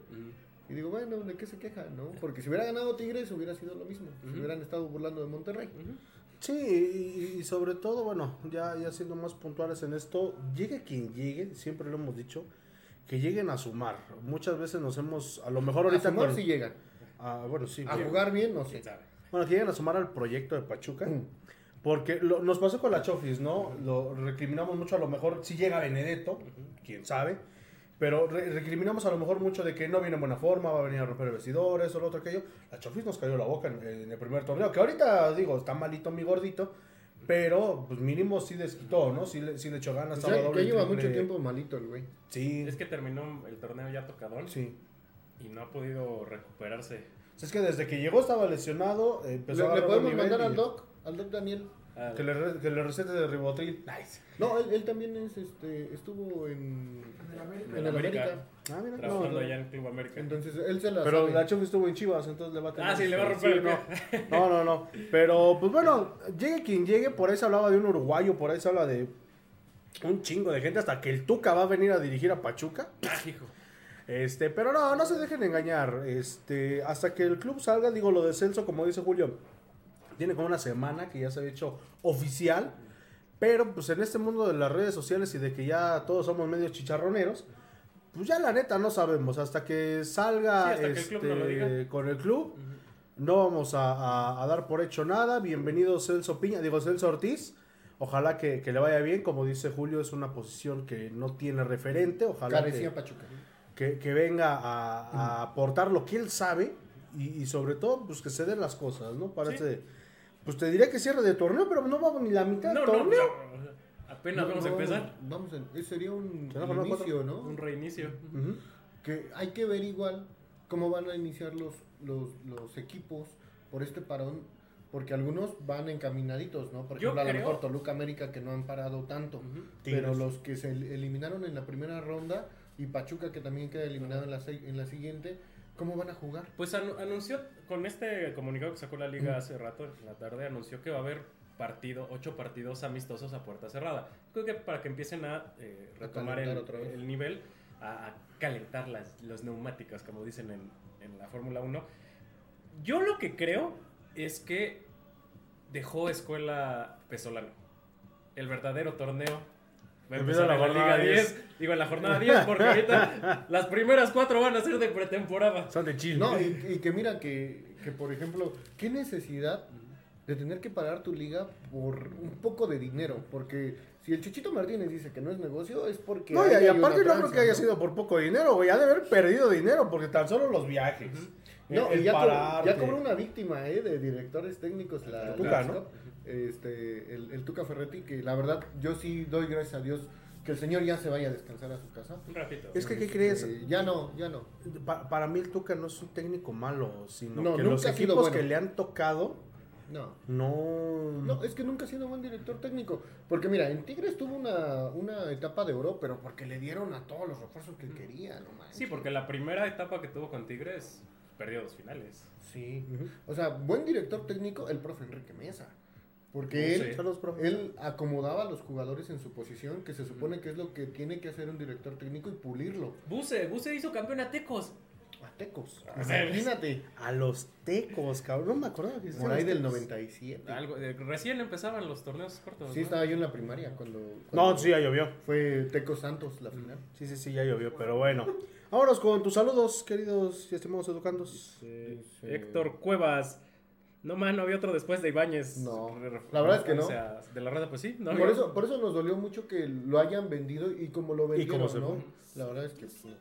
Y digo, bueno, ¿de qué se queja? no? Porque si hubiera ganado Tigres hubiera sido lo mismo. Se Ujú. hubieran estado burlando de Monterrey. Sí, y, y sobre todo, bueno, ya, ya siendo más puntuales en esto, llegue quien llegue, siempre lo hemos dicho, que lleguen a sumar. Muchas veces nos hemos, a lo mejor ahorita a sumar con- llegan. Ah, bueno, sí. A bien. jugar bien, no sé. Bueno, que lleguen a sumar al proyecto de Pachuca. Mm. Porque lo- nos pasó con la Chofis, ¿no? Lo recriminamos mucho, a lo mejor si llega Benedetto, quién sabe. Pero re- recriminamos a lo mejor mucho de que no viene en buena forma, va a venir a romper vestidores o lo otro aquello. La Chofis nos cayó la boca en, en el primer torneo, que ahorita digo, está malito mi gordito, pero pues mínimo sí desquitó, ¿no? Sí le, sí le echó ganas. O estaba sea, doble que lleva triple. mucho tiempo malito el güey. Sí, Es que terminó el torneo ya tocadón sí. y no ha podido recuperarse. O sea, es que desde que llegó estaba lesionado, Le, a le podemos mandar y- al Doc, al Doc Daniel. Ah, Que le, que le recete de ribotril. No, él, él también es, este, estuvo en, en el América. América. Ah, mira. trabajando no, no. allá en Club América. Entonces él se la Pero sabe. la Chofis estuvo en Chivas, entonces le va a tener... Ah, sí, le va a romper el no. no, no, no. Pero, pues bueno, llegue quien llegue, por ahí se hablaba de un uruguayo, por ahí se habla de un chingo de gente, hasta que el Tuca va a venir a dirigir a Pachuca. Ah, hijo. Este, pero no, no se dejen engañar. Este, hasta que el club salga, digo lo de Celso, como dice Julio, tiene como una semana que ya se había hecho oficial. Pero pues en este mundo de las redes sociales y de que ya todos somos medios chicharroneros, pues ya la neta no sabemos. Hasta que salga Sí, hasta que el club nos lo este, diga. con el club, no vamos a, a- a dar por hecho nada. Bienvenido Celso Piña, digo Celso Ortiz. Ojalá que, que le vaya bien. Como dice Julio, es una posición que no tiene referente. Ojalá que, que, que venga a, a aportar lo que él sabe y, y sobre todo pues que se den las cosas, ¿no? Parece, pues te diría que cierre de torneo, pero no vamos ni la mitad No, del no, torneo. no, apenas No, vamos a empezar. Vamos a, ese sería un Se va a poner inicio, ¿no? Un reinicio. Que hay que ver igual cómo van a iniciar los, los, los equipos por este parón, porque algunos van encaminaditos, ¿no? Por Yo ejemplo, a lo creo- mejor Toluca América que no han parado tanto, pero Tigres. los que se el- eliminaron en la primera ronda y Pachuca que también queda eliminado en la, se- en la siguiente, ¿cómo van a jugar? Pues anu- anunció, con este comunicado que sacó la liga hace rato, en la tarde, anunció que va a haber partido, ocho partidos amistosos a puerta cerrada. Creo que para que empiecen a eh, A retomar el, nivel, a, a calentar las, los neumáticos, como dicen en, en la Fórmula 1. Yo lo que creo es que dejó escuela Pesolano. El verdadero torneo va a Empieza empezar la en la jornada Liga 10. 10. Digo, en la jornada 10, porque ahorita las primeras cuatro van a ser de pretemporada. Son de Chile. No, y, y que mira que, que, por ejemplo, ¿qué necesidad de tener que parar tu liga por un poco de dinero? Porque si el Chuchito Martínez dice que no es negocio, es porque... No, y, y aparte no creo que haya sido por poco dinero, güey. Ha de haber perdido dinero, porque tan solo los viajes. No, el y ya, co- pararte. ya cobró una víctima eh, de directores técnicos la, El Tuca, la- ¿no? Este, el, el Tuca Ferretti, que la verdad yo sí doy gracias a Dios que el señor ya se vaya a descansar a su casa. Un ratito. Es que, ¿qué crees? ya no, ya no. Pa- para mí el Tuca no es un técnico malo, sino No, que nunca los equipos bueno. que le han tocado No. no... No, es que nunca ha sido buen director técnico. Porque mira, en Tigres tuvo una, una etapa de oro, pero porque le dieron a todos los refuerzos que quería, no manches. Sí, porque la primera etapa que tuvo con Tigres perdió dos finales. Sí. O sea, buen director técnico, el profe Enrique Mesa. Porque él, él acomodaba a los jugadores en su posición, que se supone que es lo que tiene que hacer un director técnico y pulirlo. Buse, Buse hizo campeón a Tecos. A Tecos. Imagínate. A los tecos, cabrón. No me acuerdo que Por ahí del Tecos. 97. Algo, eh, recién empezaban los torneos cortos. Sí, ¿no? estaba yo en la primaria cuando, No, sí, ya llovió. fue Tecos Santos la final. Sí, sí, sí, ya llovió, pero bueno. Vámonos con tus saludos, queridos y estimados educandos. Eh, Sí. Héctor Cuevas. No, man, no había otro después de Ibáñez. No, la verdad es que no. O sea, de la rada, pues sí. No por, eso, por eso nos dolió mucho que lo hayan vendido y como lo vendieron, cómo se ¿no? fue. La verdad es que no.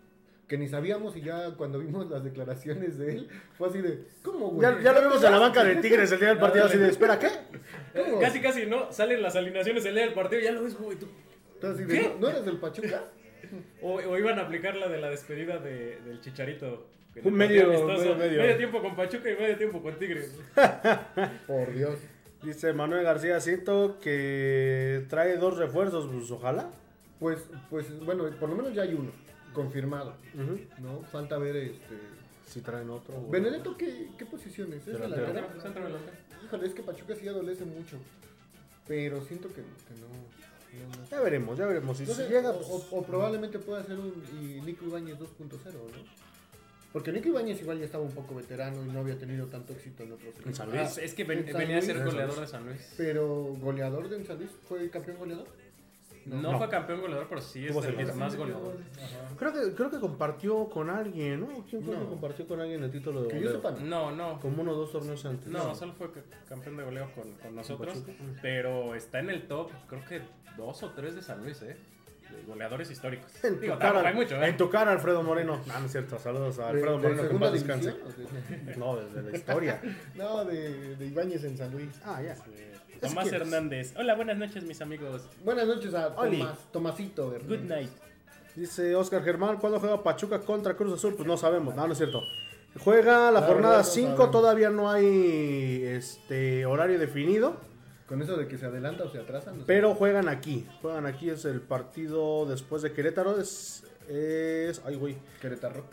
que ni sabíamos y ya cuando vimos las declaraciones de él fue así de ¿cómo güey? Ya, ya lo vimos en la banca de Tigres el día del partido, así de, espera, ¿qué? Eh, ¿Cómo? Casi, casi, ¿no? Salen las alineaciones el día del partido y ya lo ves, güey. tú- Entonces, así de, ¿no, no eres del Pachuca? O, o iban a aplicar la de la despedida de, del Chicharito. Un medio- medio- medio. tiempo con Pachuca y medio tiempo con Tigres. Por Dios. Dice Manuel García, siento que trae dos refuerzos, pues ojalá. Pues, pues, bueno, por lo menos ya hay uno confirmado. ¿no? Falta ver este. Si traen otro. Benedetto, ¿qué, qué posición es? ¿Es Delantero. delantero? Híjole, es que Pachuca sí adolece mucho. Pero siento que, que no. no, no. Ya veremos, ya veremos. Si sé, llega, o, pues, o- o probablemente pueda ser un y Nico Ibáñez 2.0, ¿no? Porque Nico Ibáñez igual ya estaba un poco veterano y no había tenido tanto éxito en otros equipos. San Luis. Ah, es que ven- en San venía a ser goleador de San Luis. Pero goleador de San Luis, ¿fue campeón goleador? No, No. fue campeón goleador, pero sí es cerquita. más goleadores. creo que, creo que compartió con alguien, ¿no? ¿Quién fue No. que compartió con alguien el título de goleo? no. No. Como uno o dos torneos antes. No, solo fue ca- campeón de goleo con, con nosotros. Pero está en el top, creo que dos o tres de San Luis, ¿eh? Goleadores históricos. En tu, cara, hay mucho, ¿eh? en tu cara, Alfredo Moreno. No, no es cierto. Saludos a ¿De- Alfredo Moreno, que en segunda paz descanse. No, desde la historia. No, de, de Ibáñez en San Luis. Ah, ya. Tomás es? Hernández. Hola, buenas noches, mis amigos. Buenas noches a Oli. Tomás, Tomasito. Hernández. Good night. Dice Oscar Germán, ¿cuándo juega Pachuca contra Cruz Azul? Pues no sabemos, no, no es cierto. Juega la La jornada verdad no 5, sabemos. todavía no hay este horario definido, Con eso de que se adelanta o se atrasa. no sé. pero juegan aquí. Juegan aquí, es el partido después de Querétaro. Es, es, ay, güey. Querétaro.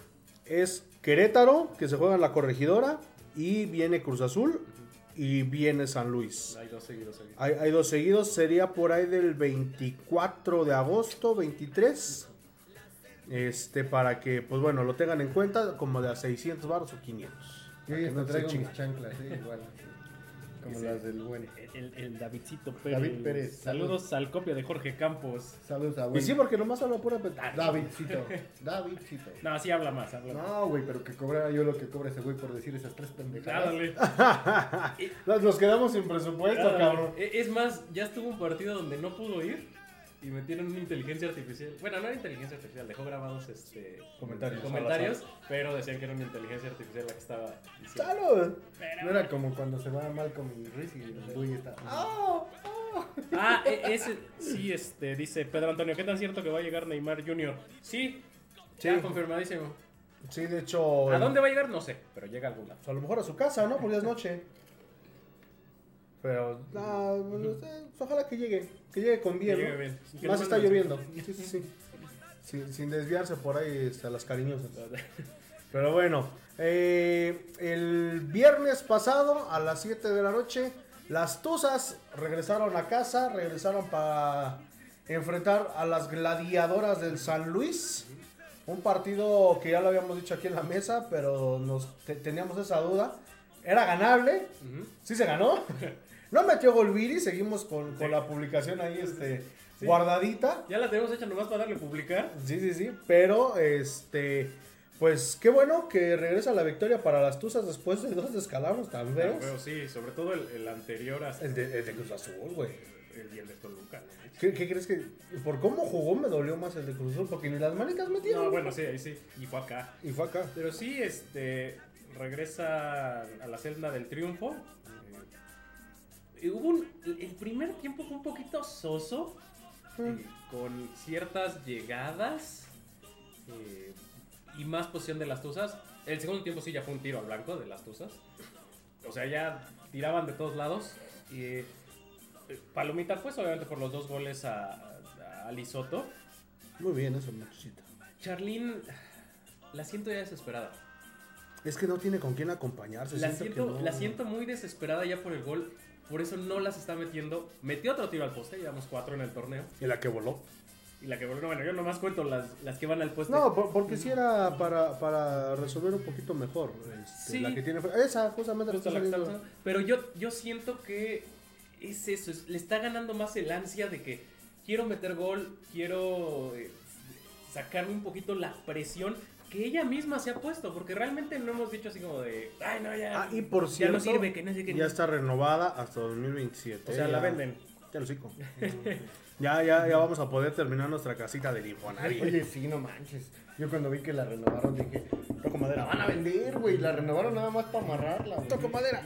Es Querétaro, que se juega en la corregidora, y viene Cruz Azul, y viene San Luis. Hay dos seguidos seguidos. Hay, hay dos seguidos, sería por ahí del 24 de agosto, 23. Este, para que, pues bueno, lo tengan en cuenta, como de a 600 baros o 500. Yo ya no traigo mis chanclas, eh, igual. Como las del buen. El, el Davidcito Pérez. David Pérez. Saludos al copia de Jorge Campos. Saludos a Y buen. sí, porque nomás habla pura... Ah, Davidcito. Davidcito. No, sí habla más, habla más. No, güey, pero que cobrara yo lo que cobra ese güey por decir esas tres pendejadas. Dale. Nos quedamos sin presupuesto, cabrón. e- Es más, ya estuvo un partido donde no pudo ir y metieron una inteligencia artificial. Bueno, no era inteligencia artificial, dejó grabados este Comentarios. comentarios, pero decían que era una inteligencia artificial la que estaba diciendo. ¡Salud! Pero- No era como cuando se va mal con Ruiz y el güey está. ¡Ah! Ah, e- ese sí, este, dice Pedro Antonio, ¿qué tan cierto que va a llegar Neymar Jr.? Sí, ya Sí. confirmadísimo. Sí, de hecho... ¿A dónde va a llegar? No sé, pero llega a algún lado. pues, a lo mejor a su casa, ¿no? Porque ya es noche. Pero, ah, pues, eh, ojalá que llegue. Que llegue con bien, Que ¿no? llegue bien. Que Más no está lloviendo. Sí, sí, sí. Sin, sin desviarse por ahí este, a las cariñosas. Pero bueno, eh, el viernes pasado a las 7 de la noche, las Tuzas regresaron a casa, regresaron para enfrentar a las gladiadoras del San Luis. Un partido que ya lo habíamos dicho aquí en la mesa, pero nos te- teníamos esa duda. Era ganable, Ujú. sí se ganó. No metió gol Viri, seguimos con, con la publicación ahí este, guardadita. Ya la tenemos hecha nomás para darle publicar. Sí, sí, sí, pero este, pues qué bueno que regresa la victoria para las Tuzas después de dos descalabros tan feos. Pero sí, sobre todo el, el anterior hasta El de, el de Cruz Azul, güey. el, el de Toluca. ¿no? ¿Qué, qué crees que, por cómo jugó me dolió más el de Cruz Azul? Porque ni las manicas metieron. No, bueno, sí, ahí sí. Y fue acá. Y fue acá. Pero sí, este regresa a la celda del triunfo. Hubo un- el primer tiempo fue un poquito soso, eh, con ciertas llegadas eh, y más posición de las Tuzas. El segundo tiempo sí ya fue un tiro al blanco de las Tuzas. O sea, ya tiraban de todos lados. Y, eh, Palomita, pues obviamente por los dos goles a, a, a Lisoto. Muy bien eso, muchachita. Charlene, la siento ya desesperada. Es que no tiene con quién acompañarse. La siento siento, que no- la siento muy desesperada ya por el gol. Por eso no las está metiendo. Metió otro tiro al poste, llevamos cuatro en el torneo. Y la que voló. Y la que volvió, bueno, yo nomás cuento las, las que van al poste. No, por- porque si era para, para resolver un poquito mejor. este, Sí. La que tiene. Esa, justamente la Justo está la que está. Pero yo, yo siento que es eso, es- le está ganando más el ansia de que quiero meter gol, quiero eh, sacarme un poquito la presión que ella misma se ha puesto, porque realmente no hemos dicho así como de, ay no, ya, Ah, y por ya cierto, no sirve, que no sé qué. ya está renovada hasta 2027. O sea, la ya- venden. Ya lo sigo. ya, ya, ya vamos a poder terminar nuestra casita de Infonavit. Oye, sí, no manches. Yo cuando vi que la renovaron dije, Toco madera. van a vender, güey. La renovaron nada más para amarrarla. güey. Toco madera.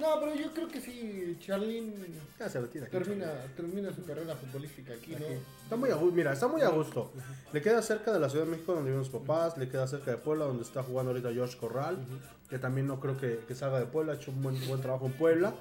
No, pero yo creo que sí, Charlene Ya se retira. aquí, termina, termina su carrera futbolística aquí, ¿no? Está muy a gusto, mira, está muy a gusto. Le queda cerca de la Ciudad de México donde viven sus papás, le queda cerca de Puebla donde está jugando ahorita Josh Corral, que también no creo que, que salga de Puebla, ha hecho un buen, buen trabajo en Puebla.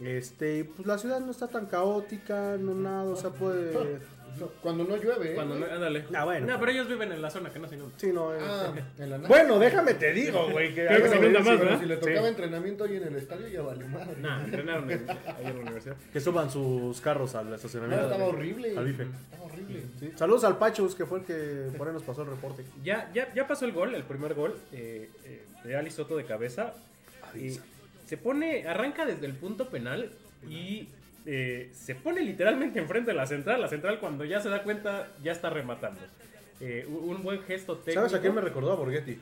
Este, pues la ciudad no está tan caótica, no nada, o sea, puede... Cuando no llueve, ¿eh? Cuando no, ándale. Ah, bueno. No, pero ellos viven en la zona que no se inunda. Sí, no. Ah, en la nada. Bueno, déjame te digo, güey, que... Creo que se inunda más, ¿verdad? si le tocaba Sí. entrenamiento ahí en el estadio, ya valió madre. Nah, entrenaron en, ahí en la universidad. Que suban sus carros al No, estacionamiento. estaba de- horrible. Al bife. Estaba horrible. Sí. Saludos al Pachus, que fue el que por ahí nos pasó el reporte. Ya, ya, ya pasó el gol, el primer gol eh, eh, de Ali Soto de cabeza. Y se pone, arranca desde el punto penal y eh, se pone literalmente enfrente de la central. La central cuando ya se da cuenta ya está rematando. Eh, un buen gesto técnico. ¿Sabes a quién me recordó a Borghetti?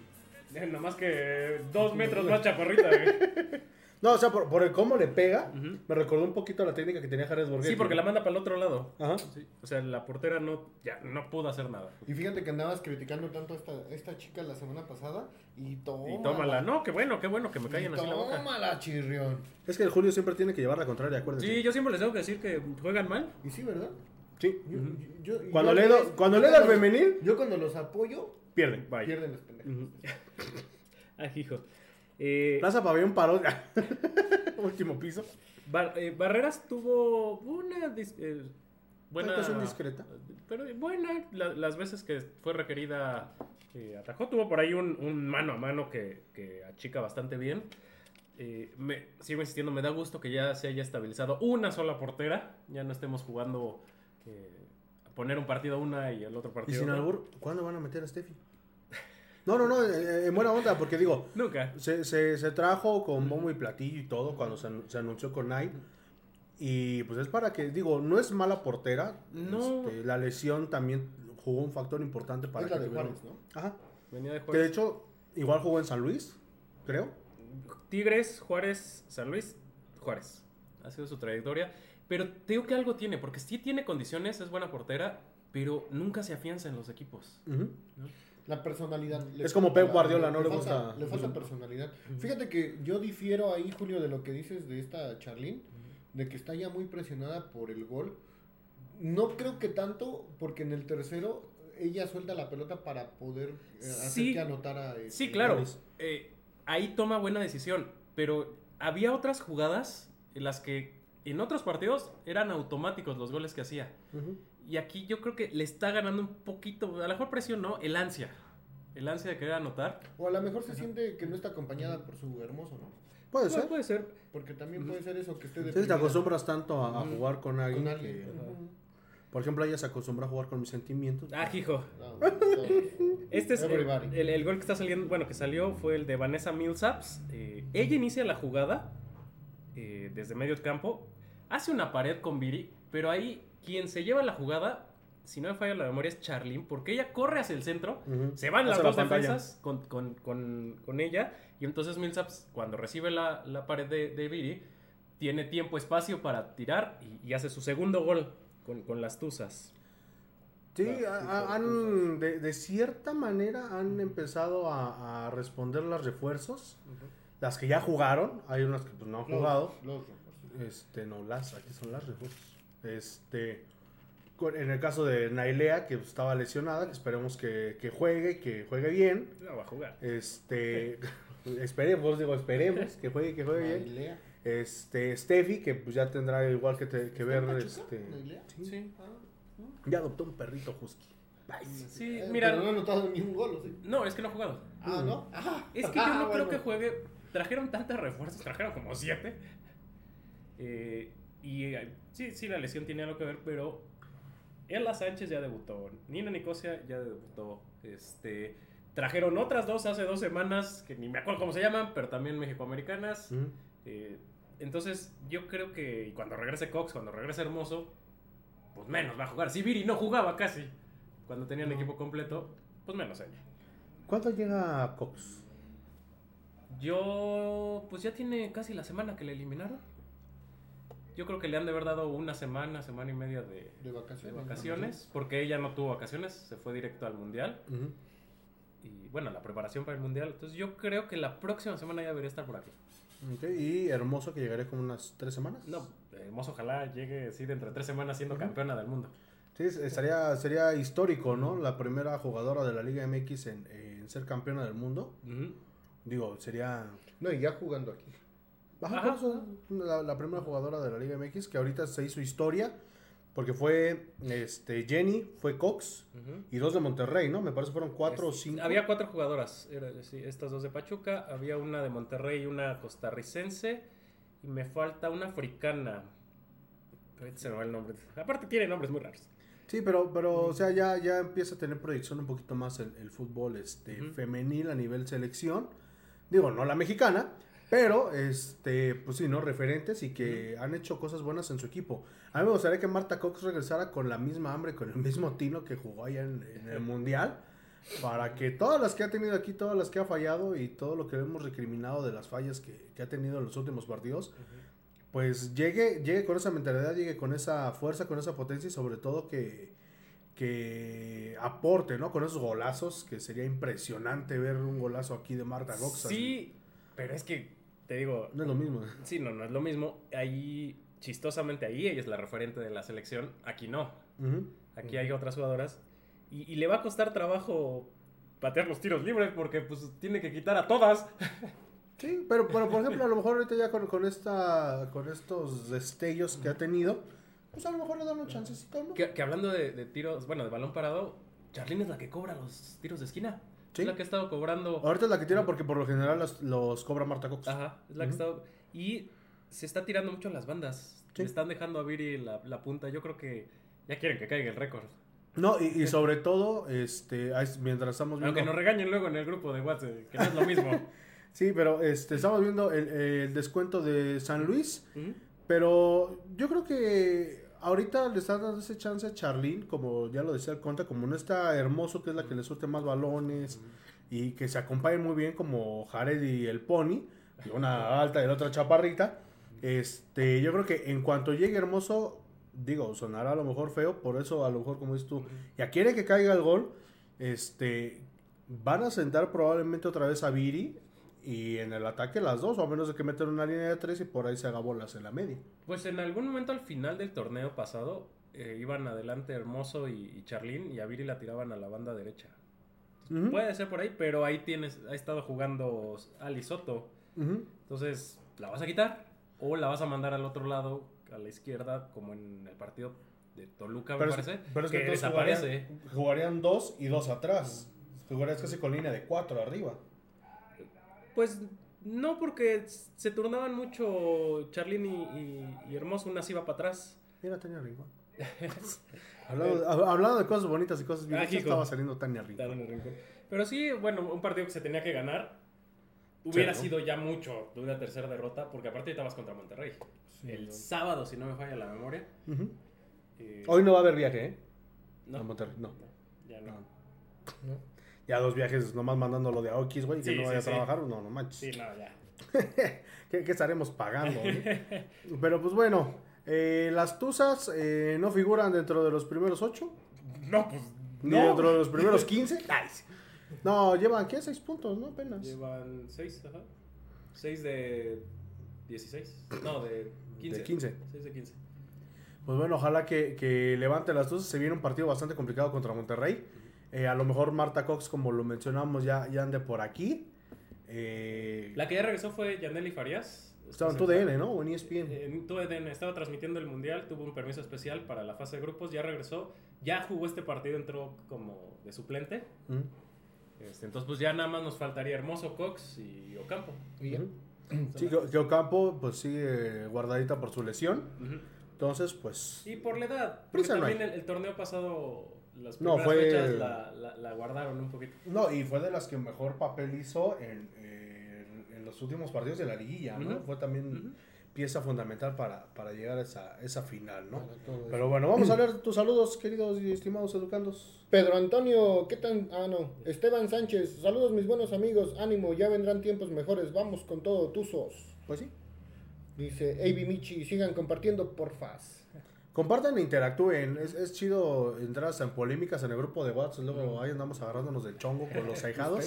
Eh, Nada más que dos metros más chaparrita. No, o sea, por, por el cómo le pega, me recordó un poquito a la técnica que tenía Jared Borghetti. Sí, porque la manda para el otro lado. Ajá. Sí, O sea, la portera no, ya, no pudo hacer nada. Y fíjate que andabas criticando tanto a esta, esta chica la semana pasada y tómala. Y tómala. No, qué bueno, qué bueno que me Y callen así la boca. Tómala, chirrión. Es que el Julio siempre tiene que llevar la contraria, acuérdense. Sí, yo siempre les tengo que decir que juegan mal. Y sí, ¿verdad? Sí. Yo- yo- yo- Cuando le do- cuando le femenil, Yo cuando los apoyo, Pierden. Bye. pierden los pendejos. Ujú. Ay, hijo. Eh, Plaza Pabellón paró. Último piso. Bar- eh, Barreras tuvo una dis- eh, buena. Actuación discreta. Pero buena. la- las veces que fue requerida eh, atajó. Tuvo por ahí un, un mano a mano que, que achica bastante bien. Me, sigo insistiendo, me da gusto que ya se haya estabilizado una sola portera. Ya no estemos jugando a poner un partido una y el otro Y partido sin otro. albur, ¿cuándo van a meter a Steffi? No, no, no, en buena onda, porque digo, Nunca. se, se, se trajo con bombo y platillo y todo cuando se, se anunció con Nike. Y pues es para que, digo, no es mala portera. No. Este, la lesión también jugó un factor importante para Es la que de Juárez, ¿no? Ajá. Venía de Que Juárez. de hecho, igual jugó en San Luis, creo. Tigres, Juárez, San Luis, Juárez. Ha sido su trayectoria. Pero te digo que algo tiene, porque sí tiene condiciones, es buena portera, pero nunca se afianza en los equipos. Ujú. La personalidad. Es como Pep Guardiola, no le gusta- Le falta personalidad. Fíjate que yo difiero ahí, Julio, de lo que dices de esta Charlene, de que está ya muy presionada por el gol. No creo que tanto, porque en el tercero ella suelta la pelota para poder eh, hacer Sí. que anotara. eh, Sí, claro. Eh, ahí toma buena decisión, pero había otras jugadas en las que en otros partidos eran automáticos los goles que hacía. Y aquí yo creo que le está ganando un poquito, a lo mejor presión no, el ansia. El ansia de querer anotar. O a lo mejor se siente que no está acompañada por su hermoso, ¿no? Puede ser. puede ser. Porque también puede ser eso, que esté Sí, te acostumbras tanto a, jugar con alguien. con alguien. que- por ejemplo, ella se acostumbra a jugar con mis sentimientos. Ah, hijo. No. Este es el, el- el gol que está saliendo, bueno, que salió fue el de Vanessa Millsaps. Eh, ella inicia la jugada eh, desde medio campo, hace una pared con Viri, pero ahí quien se lleva la jugada, si no me falla la memoria, es Charlene, porque ella corre hacia el centro, se van las Hace dos defensas con, con- con- con ella, y entonces Millsaps, cuando recibe la, la pared de, de Viri, tiene tiempo, espacio para tirar y, y hace su segundo gol con, con las Tuzas. Sí, Las a- a- super han, de, de cierta manera han empezado a, a responder los refuerzos. Las que ya jugaron, hay unas que pues, no han Los- jugado. los refuerzos. Este, no, las, aquí son las refuerzos. Este, en el caso de Nailea, que estaba lesionada, esperemos que, que juegue, que juegue bien. No va a jugar. Este, esperemos, digo, esperemos que juegue, que juegue bien. Este, Steffi, que pues ya tendrá igual que, te- que ¿Está ver, este, sí, Sí. Ah, ya adoptó un perrito husky. Sí, Eh, mira, Pero no ha anotado ni un gol, no, es que no ha jugado. Ah, ¿no? Ah, Es que yo ah, no creo que juegue. Trajeron tantos refuerzos, trajeron como siete. Eh, y eh, sí, sí, la lesión tiene algo que ver, pero Ella Sánchez ya debutó, Nina Nicosia ya debutó. Este, trajeron otras dos hace dos semanas, que ni me acuerdo cómo se llaman, pero también mexicoamericanas. Eh, entonces, yo creo que cuando regrese Cox, cuando regrese Hermoso, pues menos va a jugar. Si Viri no jugaba casi cuando tenían equipo completo, pues menos ella. ¿Cuánto llega Cox? Yo, pues ya tiene casi la semana que le eliminaron. Yo creo que le han de haber dado una semana, semana y media de, De de vacaciones. porque ella no tuvo vacaciones, se fue directo al mundial. Y bueno, la preparación para el mundial. Entonces yo creo que la próxima semana ya debería estar por aquí. Ok, Y Hermoso, que llegaría como unas tres semanas. No, hermoso, ojalá llegue así de entre tres semanas siendo campeona del mundo. Sí, es- estaría, sería histórico, ¿no? La primera jugadora de la Liga MX en, en ser campeona del mundo. Digo, sería... No, y ya jugando aquí. Ajá, Ajá. por eso, la, la primera jugadora de la Liga MX que ahorita se hizo historia. Porque fue este, Jenny, fue Cox y dos de Monterrey, ¿no? Me parece fueron cuatro o Este, cinco. Había cuatro jugadoras, era, sí, estas dos de Pachuca, había una de Monterrey y una costarricense, y me falta una africana. Ahorita se me va el nombre. Aparte tiene nombres muy raros. Sí, pero, pero o sea, ya, ya empieza a tener proyección un poquito más el, el fútbol este, Ujú. femenil a nivel selección. Digo, no la mexicana, pero este, pues sí, ¿no? Referentes y que han hecho cosas buenas en su equipo. A mí me gustaría que Marta Cox regresara con la misma hambre, con el mismo tino que jugó allá en, en el Mundial. para que todas las que ha tenido aquí, todas las que ha fallado y todo lo que hemos recriminado de las fallas que, que ha tenido en los últimos partidos, pues llegue, llegue con esa mentalidad, llegue con esa fuerza, con esa potencia y sobre todo que, que aporte, ¿no? Con esos golazos, que sería impresionante ver un golazo aquí de Marta Goxa. Sí, pero es que, te digo, No es lo mismo. sí, no, no es lo mismo. Ahí, chistosamente, ahí ella es la referente de la selección, aquí no. Ujú. Aquí hay otras jugadoras. Y, y le va a costar trabajo patear los tiros libres porque pues tiene que quitar a todas. Sí, pero, pero por ejemplo, a lo mejor ahorita ya con, con esta, con estos destellos que ha tenido, pues a lo mejor le dan un chancecito, ¿no? Que, que hablando de, de tiros, bueno, de balón parado, Charlene es la que cobra los tiros de esquina. Sí. Es la que ha estado cobrando. Ahorita es la que tira porque por lo general los, los cobra Marta Cox. Ajá, es la que ha estado. Y se está tirando mucho a las bandas. Sí. Le están dejando a Viri la, la punta. Yo creo que ya quieren que caiga el récord. No, y, y sobre todo, este, mientras estamos viendo... Aunque nos regañen luego en el grupo de WhatsApp, que no es lo mismo. Sí, pero este, estamos viendo el, el descuento de San Luis, pero yo creo que ahorita le están dando ese chance a Charlene, como ya lo decía el Conta, como no está hermoso, que es la que le suelte más balones y que se acompañen muy bien como Jared y el Pony, y una alta y la otra chaparrita. Este, yo creo que en cuanto llegue hermoso, digo, sonará a lo mejor feo, por eso a lo mejor como dices tú, ya quiere que caiga el gol, este, van a sentar probablemente otra vez a Viri y en el ataque las dos, o a menos de que metan una línea de tres y por ahí se haga bolas en la media. Pues en algún momento al final del torneo pasado eh, iban adelante Hermoso y, y Charlín y a Viri la tiraban a la banda derecha. Puede ser por ahí, pero ahí tienes, ha estado jugando Ali Soto. Entonces, ¿la vas a quitar? ¿O la vas a mandar al otro lado, a la izquierda, como en el partido de Toluca, me Pero es, parece? pero es que, desaparece. jugarían, jugarían dos y dos atrás. Jugarías casi con línea de cuatro arriba. Pues no, porque se turnaban mucho Charlín y, y- y Hermoso, una se iba para atrás. Mira, Tania Arriba. hablando, de, hablando de cosas bonitas y cosas bien, estaba saliendo Tania el rincón. Pero sí, bueno, un partido que se tenía que ganar. Hubiera ¿no? sido ya mucho de una tercera derrota, porque aparte estabas contra Monterrey. el sábado, si no me falla la memoria. Eh, Hoy no va a haber viaje, ¿eh? no, A Monterrey, no. ya no. No. Ya dos viajes nomás mandándolo de Aokis, güey, que no sí, vaya sí. a trabajar, no, no manches. Sí, no, ya. ¿Qué, qué estaremos pagando? Pero pues bueno, eh, las Tuzas eh, no figuran dentro de los primeros ocho, No, pues. ni no. dentro de los primeros 15. Ay, sí. No, llevan, ¿qué? Seis puntos, ¿no? Apenas. Llevan 6, ajá. 6 de 16. No, de 15. De 15. 6 de 15. Pues bueno, ojalá que, que levante las Tuzas. Se viene un partido bastante complicado contra Monterrey. Eh, a lo mejor Marta Cox, como lo mencionamos, ya, ya ande por aquí. Eh, La que ya regresó fue Yaneli Farías. estaba en tu DN, ¿no? O en ESPN. En TUDN estaba transmitiendo el mundial, tuvo un permiso especial para la fase de grupos, ya regresó, ya jugó este partido, entró como de suplente. Este, entonces, pues ya nada más nos faltaría Hermoso, Cox y Ocampo. Y ya. Sí, que, que Ocampo pues sigue guardadita por su lesión. Entonces, pues... Y por la edad, porque también hay. el, el torneo pasado, las No, primeras fue- fechas la, la- la guardaron un poquito. No, y fue de las que mejor papel hizo en, en- en los últimos partidos de la liguilla, ¿no? Fue también pieza fundamental para, para llegar a esa, esa final, ¿no? Pero bueno, vamos a leer tus saludos, queridos y estimados educandos. Pedro Antonio, ¿qué tan? Ah, no. Esteban Sánchez, saludos mis buenos amigos, ánimo, ya vendrán tiempos mejores, vamos con todo, tuzos. Pues sí. Dice AB Michi, sigan compartiendo, porfas. Compartan e interactúen. Es, es chido entrar en polémicas en el grupo de WhatsApp. Luego ahí andamos agarrándonos del chongo con los ahijados.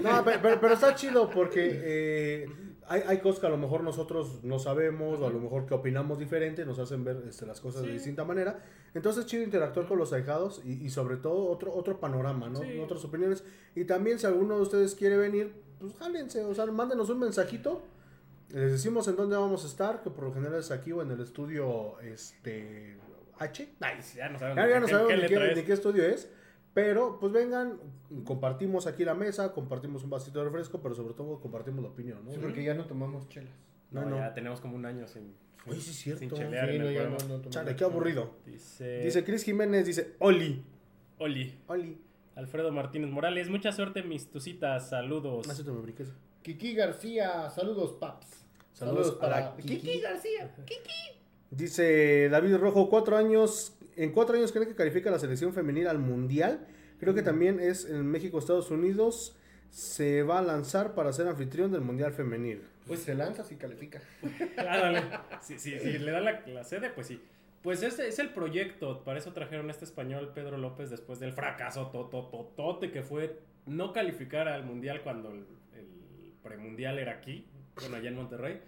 No, pero, pero- pero está chido porque eh, hay, hay cosas que a lo mejor nosotros no sabemos o a lo mejor que opinamos diferente, nos hacen ver este, las cosas de Sí. distinta manera. Entonces es chido interactuar con los ahijados y, y sobre todo otro, otro panorama, ¿no? Sí. Otras opiniones. Y también si alguno de ustedes quiere venir, pues jálense, o sea, mándenos un mensajito. Les decimos en dónde vamos a estar, que por lo general es aquí o en el estudio este H. Nice. Ya no sabemos, Ya, ya no qué- sabemos qué ni qué, ni estudio es. Pero pues vengan, compartimos aquí la mesa, compartimos un vasito de refresco, pero sobre todo compartimos la opinión, ¿no? Sí, porque ya no tomamos chelas. No, No, no. ya tenemos como un año sin, Oye, sí es cierto. sin chelear Sí, en no, el ya no, no Chale, qué aburrido. Dice, Dice Chris Jiménez, dice Oli. Oli, Oli. Alfredo Martínez Morales, mucha suerte mis tucitas, saludos. Te me brinques. Kiki García, saludos, paps. Saludos a la Kiki. Kiki García. Dice David Rojo, cuatro años. En cuatro años creen que califica la selección femenil al mundial. Creo que también es en México, Estados Unidos. Se va a lanzar para ser anfitrión del Mundial Femenil. Pues se lanza si califica. Ándale. Si, si, si le dan la, la sede, pues sí. Pues ese es el proyecto. Para eso trajeron a este español Pedro López después del fracaso totototote que fue no calificar al mundial cuando premundial era aquí, bueno, allá en Monterrey.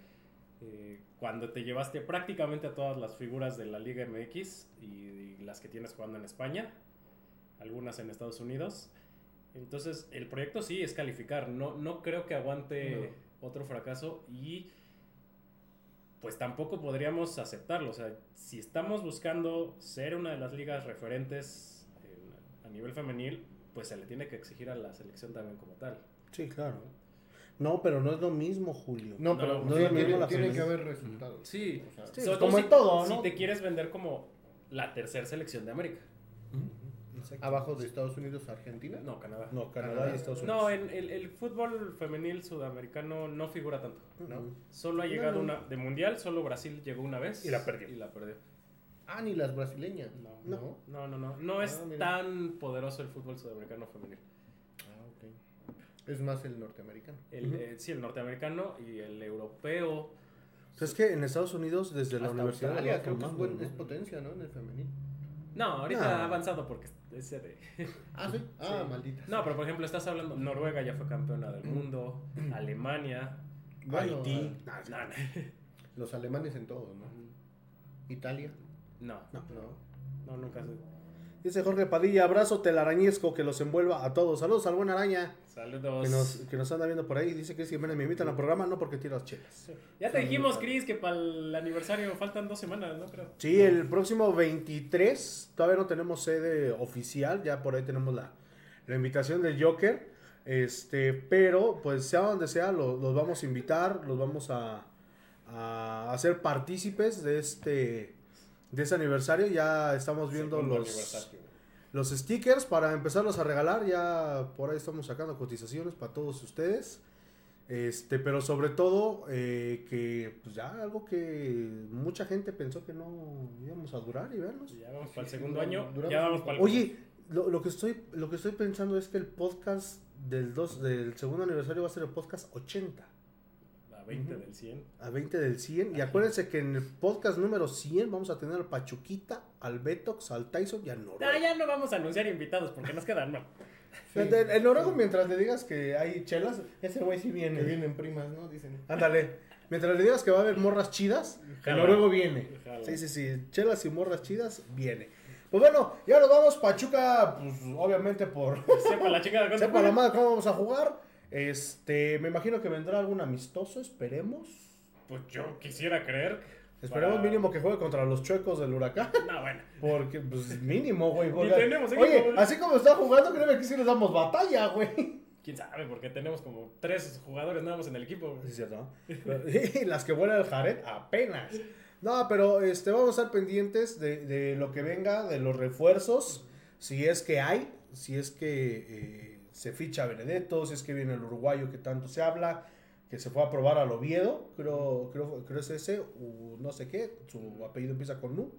eh, cuando te llevaste prácticamente a todas las figuras de la Liga MX y, y las que tienes jugando en España, algunas en Estados Unidos. Entonces, el proyecto sí es calificar. No, no creo que aguante otro fracaso y pues tampoco podríamos aceptarlo. O sea, si estamos buscando ser una de las ligas referentes en- a nivel femenil, pues se le tiene que exigir a la selección también como tal. Sí, claro. No, pero no es lo mismo, Julio. No, No, pero no es lo mismo tiene, la tiene que haber resultados. Sí, O sea, Sí, sobre como todo en si, todo, si ¿no? te quieres vender como la tercera selección de América. Abajo de Estados Unidos, Argentina. No, Canadá. No, Canadá y Estados Unidos. No, en el, el fútbol femenil sudamericano no figura tanto. ¿no? Solo ha llegado no. una de mundial, solo Brasil llegó una vez Y la perdió. Y la perdió. Ah, ni las brasileñas. No. No. No, no, no. No es Ah, mira. tan poderoso el fútbol sudamericano femenil. Es más el norteamericano. El, Ujú. eh, sí, el norteamericano y el europeo. Pues es que en Estados Unidos, desde la universidad. Australia creo que es, buen- ¿no? es potencia, ¿no? En el femenil. No, ahorita ha avanzado porque es sede. Ah, sí. Ah, Sí. maldita. No, pero por ejemplo, estás hablando. Noruega ya fue campeona del mundo. Alemania. Bueno, Haití. ah, No, no. los alemanes en todo, ¿no? Italia. No, No. No. no, nunca sé. Dice Jorge Padilla, abrazo telarañesco que los envuelva a todos. Saludos al buen araña Saludos. que nos, que nos anda viendo por ahí. Dice que si me invitan al programa, no porque tiras chelas. Ya te dijimos, Chris, que para el aniversario faltan dos semanas, ¿no? Creo. Sí, el próximo 23, todavía no tenemos sede oficial, ya por ahí tenemos la, la invitación del Joker. Este, pero pues sea donde sea, lo- los vamos a invitar, los vamos a, a hacer partícipes de este, de este aniversario. Ya estamos viendo Segundo los. Los stickers para empezarlos a regalar. Ya por ahí estamos sacando cotizaciones para todos ustedes. Este, pero sobre todo eh, que pues ya algo que mucha gente pensó que no íbamos a durar y vernos. Ya vamos para el segundo año. duramos Ya vamos para el. Oye, lo, lo que estoy lo que estoy pensando es que el podcast del dos, del segundo aniversario va a ser el podcast 80 A 20 del 100. a 20 del 100 y acuérdense que en el podcast número 100 vamos a tener al Pachuquita, al Betox, al Tyson y al Noruego. Ah, ya no vamos a anunciar invitados porque nos quedan mal. El, el- el Noruego mientras le digas que hay chelas, ese güey sí Que viene. vienen primas, ¿no? Dicen. Ándale. Mientras le digas que va a haber morras chidas, el noruego viene. Jala. Sí, sí, sí. Chelas y morras chidas, viene. Pues bueno, ya nos vamos. Pachuca, pues obviamente por. Sepa la chica de Sepa la madre cómo vamos a jugar. Este, me imagino que vendrá algún amistoso, esperemos. Pues yo quisiera creer. Esperemos Para- mínimo que juegue contra los chuecos del huracán. No, bueno. Porque, pues, mínimo, güey. Tenemos Oye, güey. así como está jugando, créeme que sí les damos batalla, güey. Quién sabe, porque tenemos como tres jugadores nada más en el equipo. Sí, cierto. Y las que vuela el Jared apenas. No, pero este, vamos a estar pendientes de, de lo que venga, de los refuerzos, si es que hay, si es que eh, se ficha Benedetto, si es que viene el uruguayo que tanto se habla, que se fue a probar al Oviedo, creo, creo, creo es ese, o no sé qué, su apellido empieza con Nu,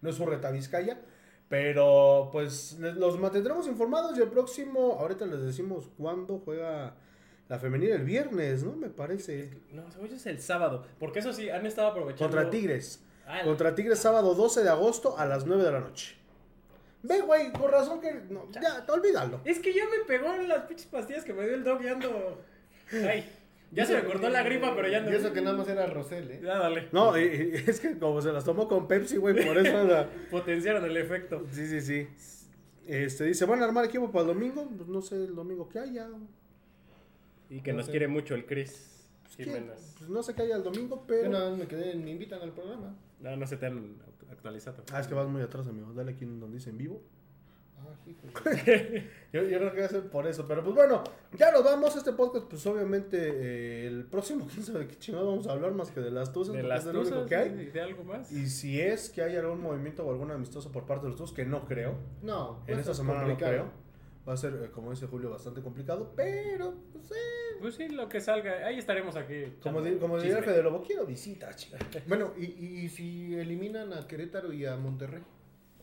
no es Urreta Vizcaya, pero pues los mantendremos informados y el próximo, ahorita les decimos cuándo juega la femenil el viernes, ¿no? Me parece. No, hoy es el sábado. Porque eso sí, han estado aprovechando. Contra Tigres. Ah, Contra Tigres sábado 12 de agosto a las 9 de la noche. Ve, güey, por razón que... no, ya, olvídalo. Es que ya me pegó en las pinches pastillas que me dio el dog y ando. Ay, ya se me cortó la gripa, pero ya ando. Y eso que nada más era Rosel, ¿eh? Ya dale. No, y- y es que como se las tomó con Pepsi, güey, por eso. Potenciaron el efecto. Sí, sí, sí. Este, dice, ¿van a armar equipo para el domingo? Pues no sé el domingo que haya. Y que No nos sé. quiere mucho el Chris. Jiménez. Pues no sé qué haya el domingo, Yo pero... nada más me quedé, me invitan al programa. No, no se te han actualizado. Ah, es que vas muy atrás, amigo. Dale aquí donde dice en vivo. Yo, yo creo que va a ser por eso, pero pues bueno, ya nos vamos. Este podcast, pues obviamente eh, el próximo, quién sabe de qué chingados vamos a hablar más que de las tuzas, De las es único tuzas que hay. y de algo más. Y si es que hay algún movimiento o algún amistoso por parte de los dos, que no creo, No, en esta es semana complicado. no creo. Va a ser, eh, como dice Julio, bastante complicado, pero, pues, eh, Pues sí, lo que salga. Ahí estaremos aquí. como, di- como diría. Fede Lobo, quiero visita, chica. Bueno, y, y, y si eliminan a Querétaro y a Monterrey.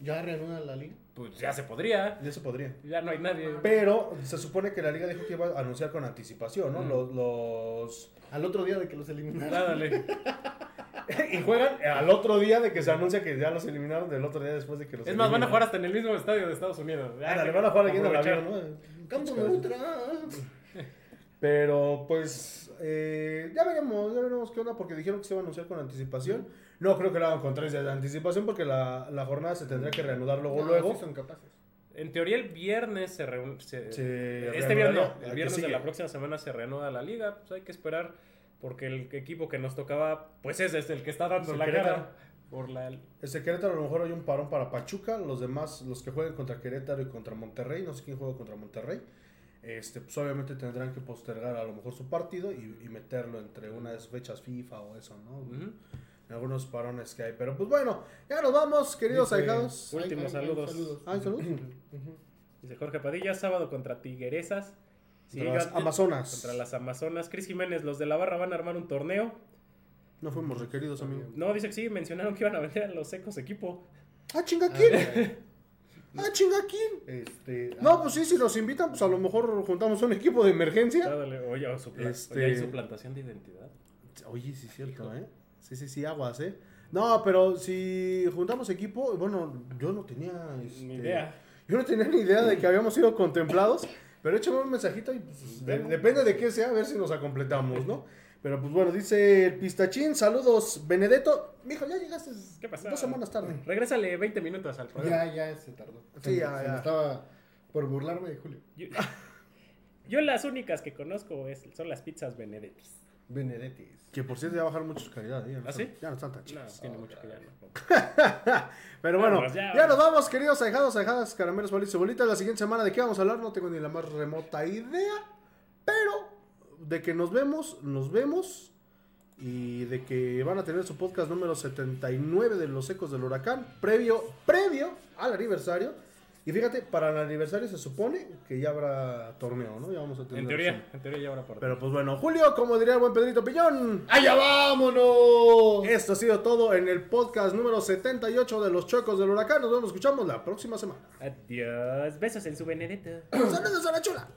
¿Ya reanuda la liga? Pues ya se podría. Ya se podría. Ya no hay nadie. Pero se supone que la liga dijo que iba a anunciar con anticipación, ¿no? Mm. Los, los- Al otro día de que los eliminaron. Dale. y juegan al otro día de que se anuncia que ya los eliminaron, del otro día después de que los Es más, van a jugar hasta en el mismo estadio de Estados Unidos. Ya, que- van a jugar aquí en el avión, ¿no? Campo neutral. Pero pues eh, ya veremos, ya veremos qué onda porque dijeron que se iba a anunciar con anticipación. No creo que lo hagan con tres días de anticipación porque la, la jornada se tendrá que reanudar luego No, luego. sí son capaces. En teoría el viernes se reúne. Se este viernes no, el ¿A viernes de la próxima semana se reanuda la liga. Pues hay que esperar porque el equipo que nos tocaba, pues es este, el que está dando la Querétaro. cara por la. Este Querétaro a lo mejor hay un parón para Pachuca, los demás, los que jueguen contra Querétaro y contra Monterrey, no sé quién juega contra Monterrey, este, pues obviamente tendrán que postergar a lo mejor su partido y, y meterlo entre una de sus fechas FIFA o eso, ¿no? En algunos parones que hay. Pero pues bueno, ya nos vamos, queridos Dice- ahijados. Últimos Ay, ay, ay, saludos. Ay, salud. Dice Jorge Padilla, sábado contra Tigueresas. Contra las Sigan- Amazonas. Contra las Amazonas. Cris Jiménez, los de la barra van a armar un torneo. No fuimos requeridos, amigo. No, dice que sí, mencionaron que iban a vender a los secos equipo. Ah, chinga, ¿quién? Ah, chinga, ¿quién? Este, No, ah, pues sí, si nos invitan, pues a lo mejor juntamos un equipo de emergencia. Dale, oye, o supla- Este- oye, hay suplantación de identidad. Oye, sí es cierto, ¿eh? Sí, sí, sí, aguas, ¿eh? No, pero si juntamos equipo, bueno, yo no tenía... este, Ni idea. Yo no tenía ni idea de que habíamos sido contemplados, pero échame un mensajito y pues, de- depende de qué sea, a ver si nos acompletamos, ¿no? Pero pues bueno, dice el pistachín, saludos, Benedetto. Mijo, ya llegaste ¿Qué pasó? dos semanas tarde. Regrésale 20 minutos al programa. ya, ya se tardó. Sí, Se- ya, se ya. me estaba por burlarme de Julio. Yo, yo las únicas que conozco es- son las pizzas Benedettis. Benedettis. Que por cierto ya bajaron mucho su calidad, ¿eh? Ya no ¿Ah, sí? Ya no están tan No, chidas. tiene mucho que ya no. Pero bueno, ya. nos vamos, queridos ahijados, ahijadas, caramelos, bolitas y bolitas. La siguiente semana, ¿de qué vamos a hablar? No tengo ni la más remota idea. Pero de que nos vemos, nos vemos. Y de que van a tener su podcast número 79 de Los Ecos del Huracán, previo, previo al aniversario. Y fíjate, para el aniversario se supone que ya habrá torneo, ¿no? Ya vamos a tener. En teoría, en teoría ya ahora por Pero pues bueno, Julio, como diría el buen Pedrito Piñón. ¡Allá vámonos! Esto ha sido todo en el podcast número 78 de Los Chocos del Huracán. Nos vemos, escuchamos la próxima semana. Adiós. Besos en su Benedetto. Saludos a la chula.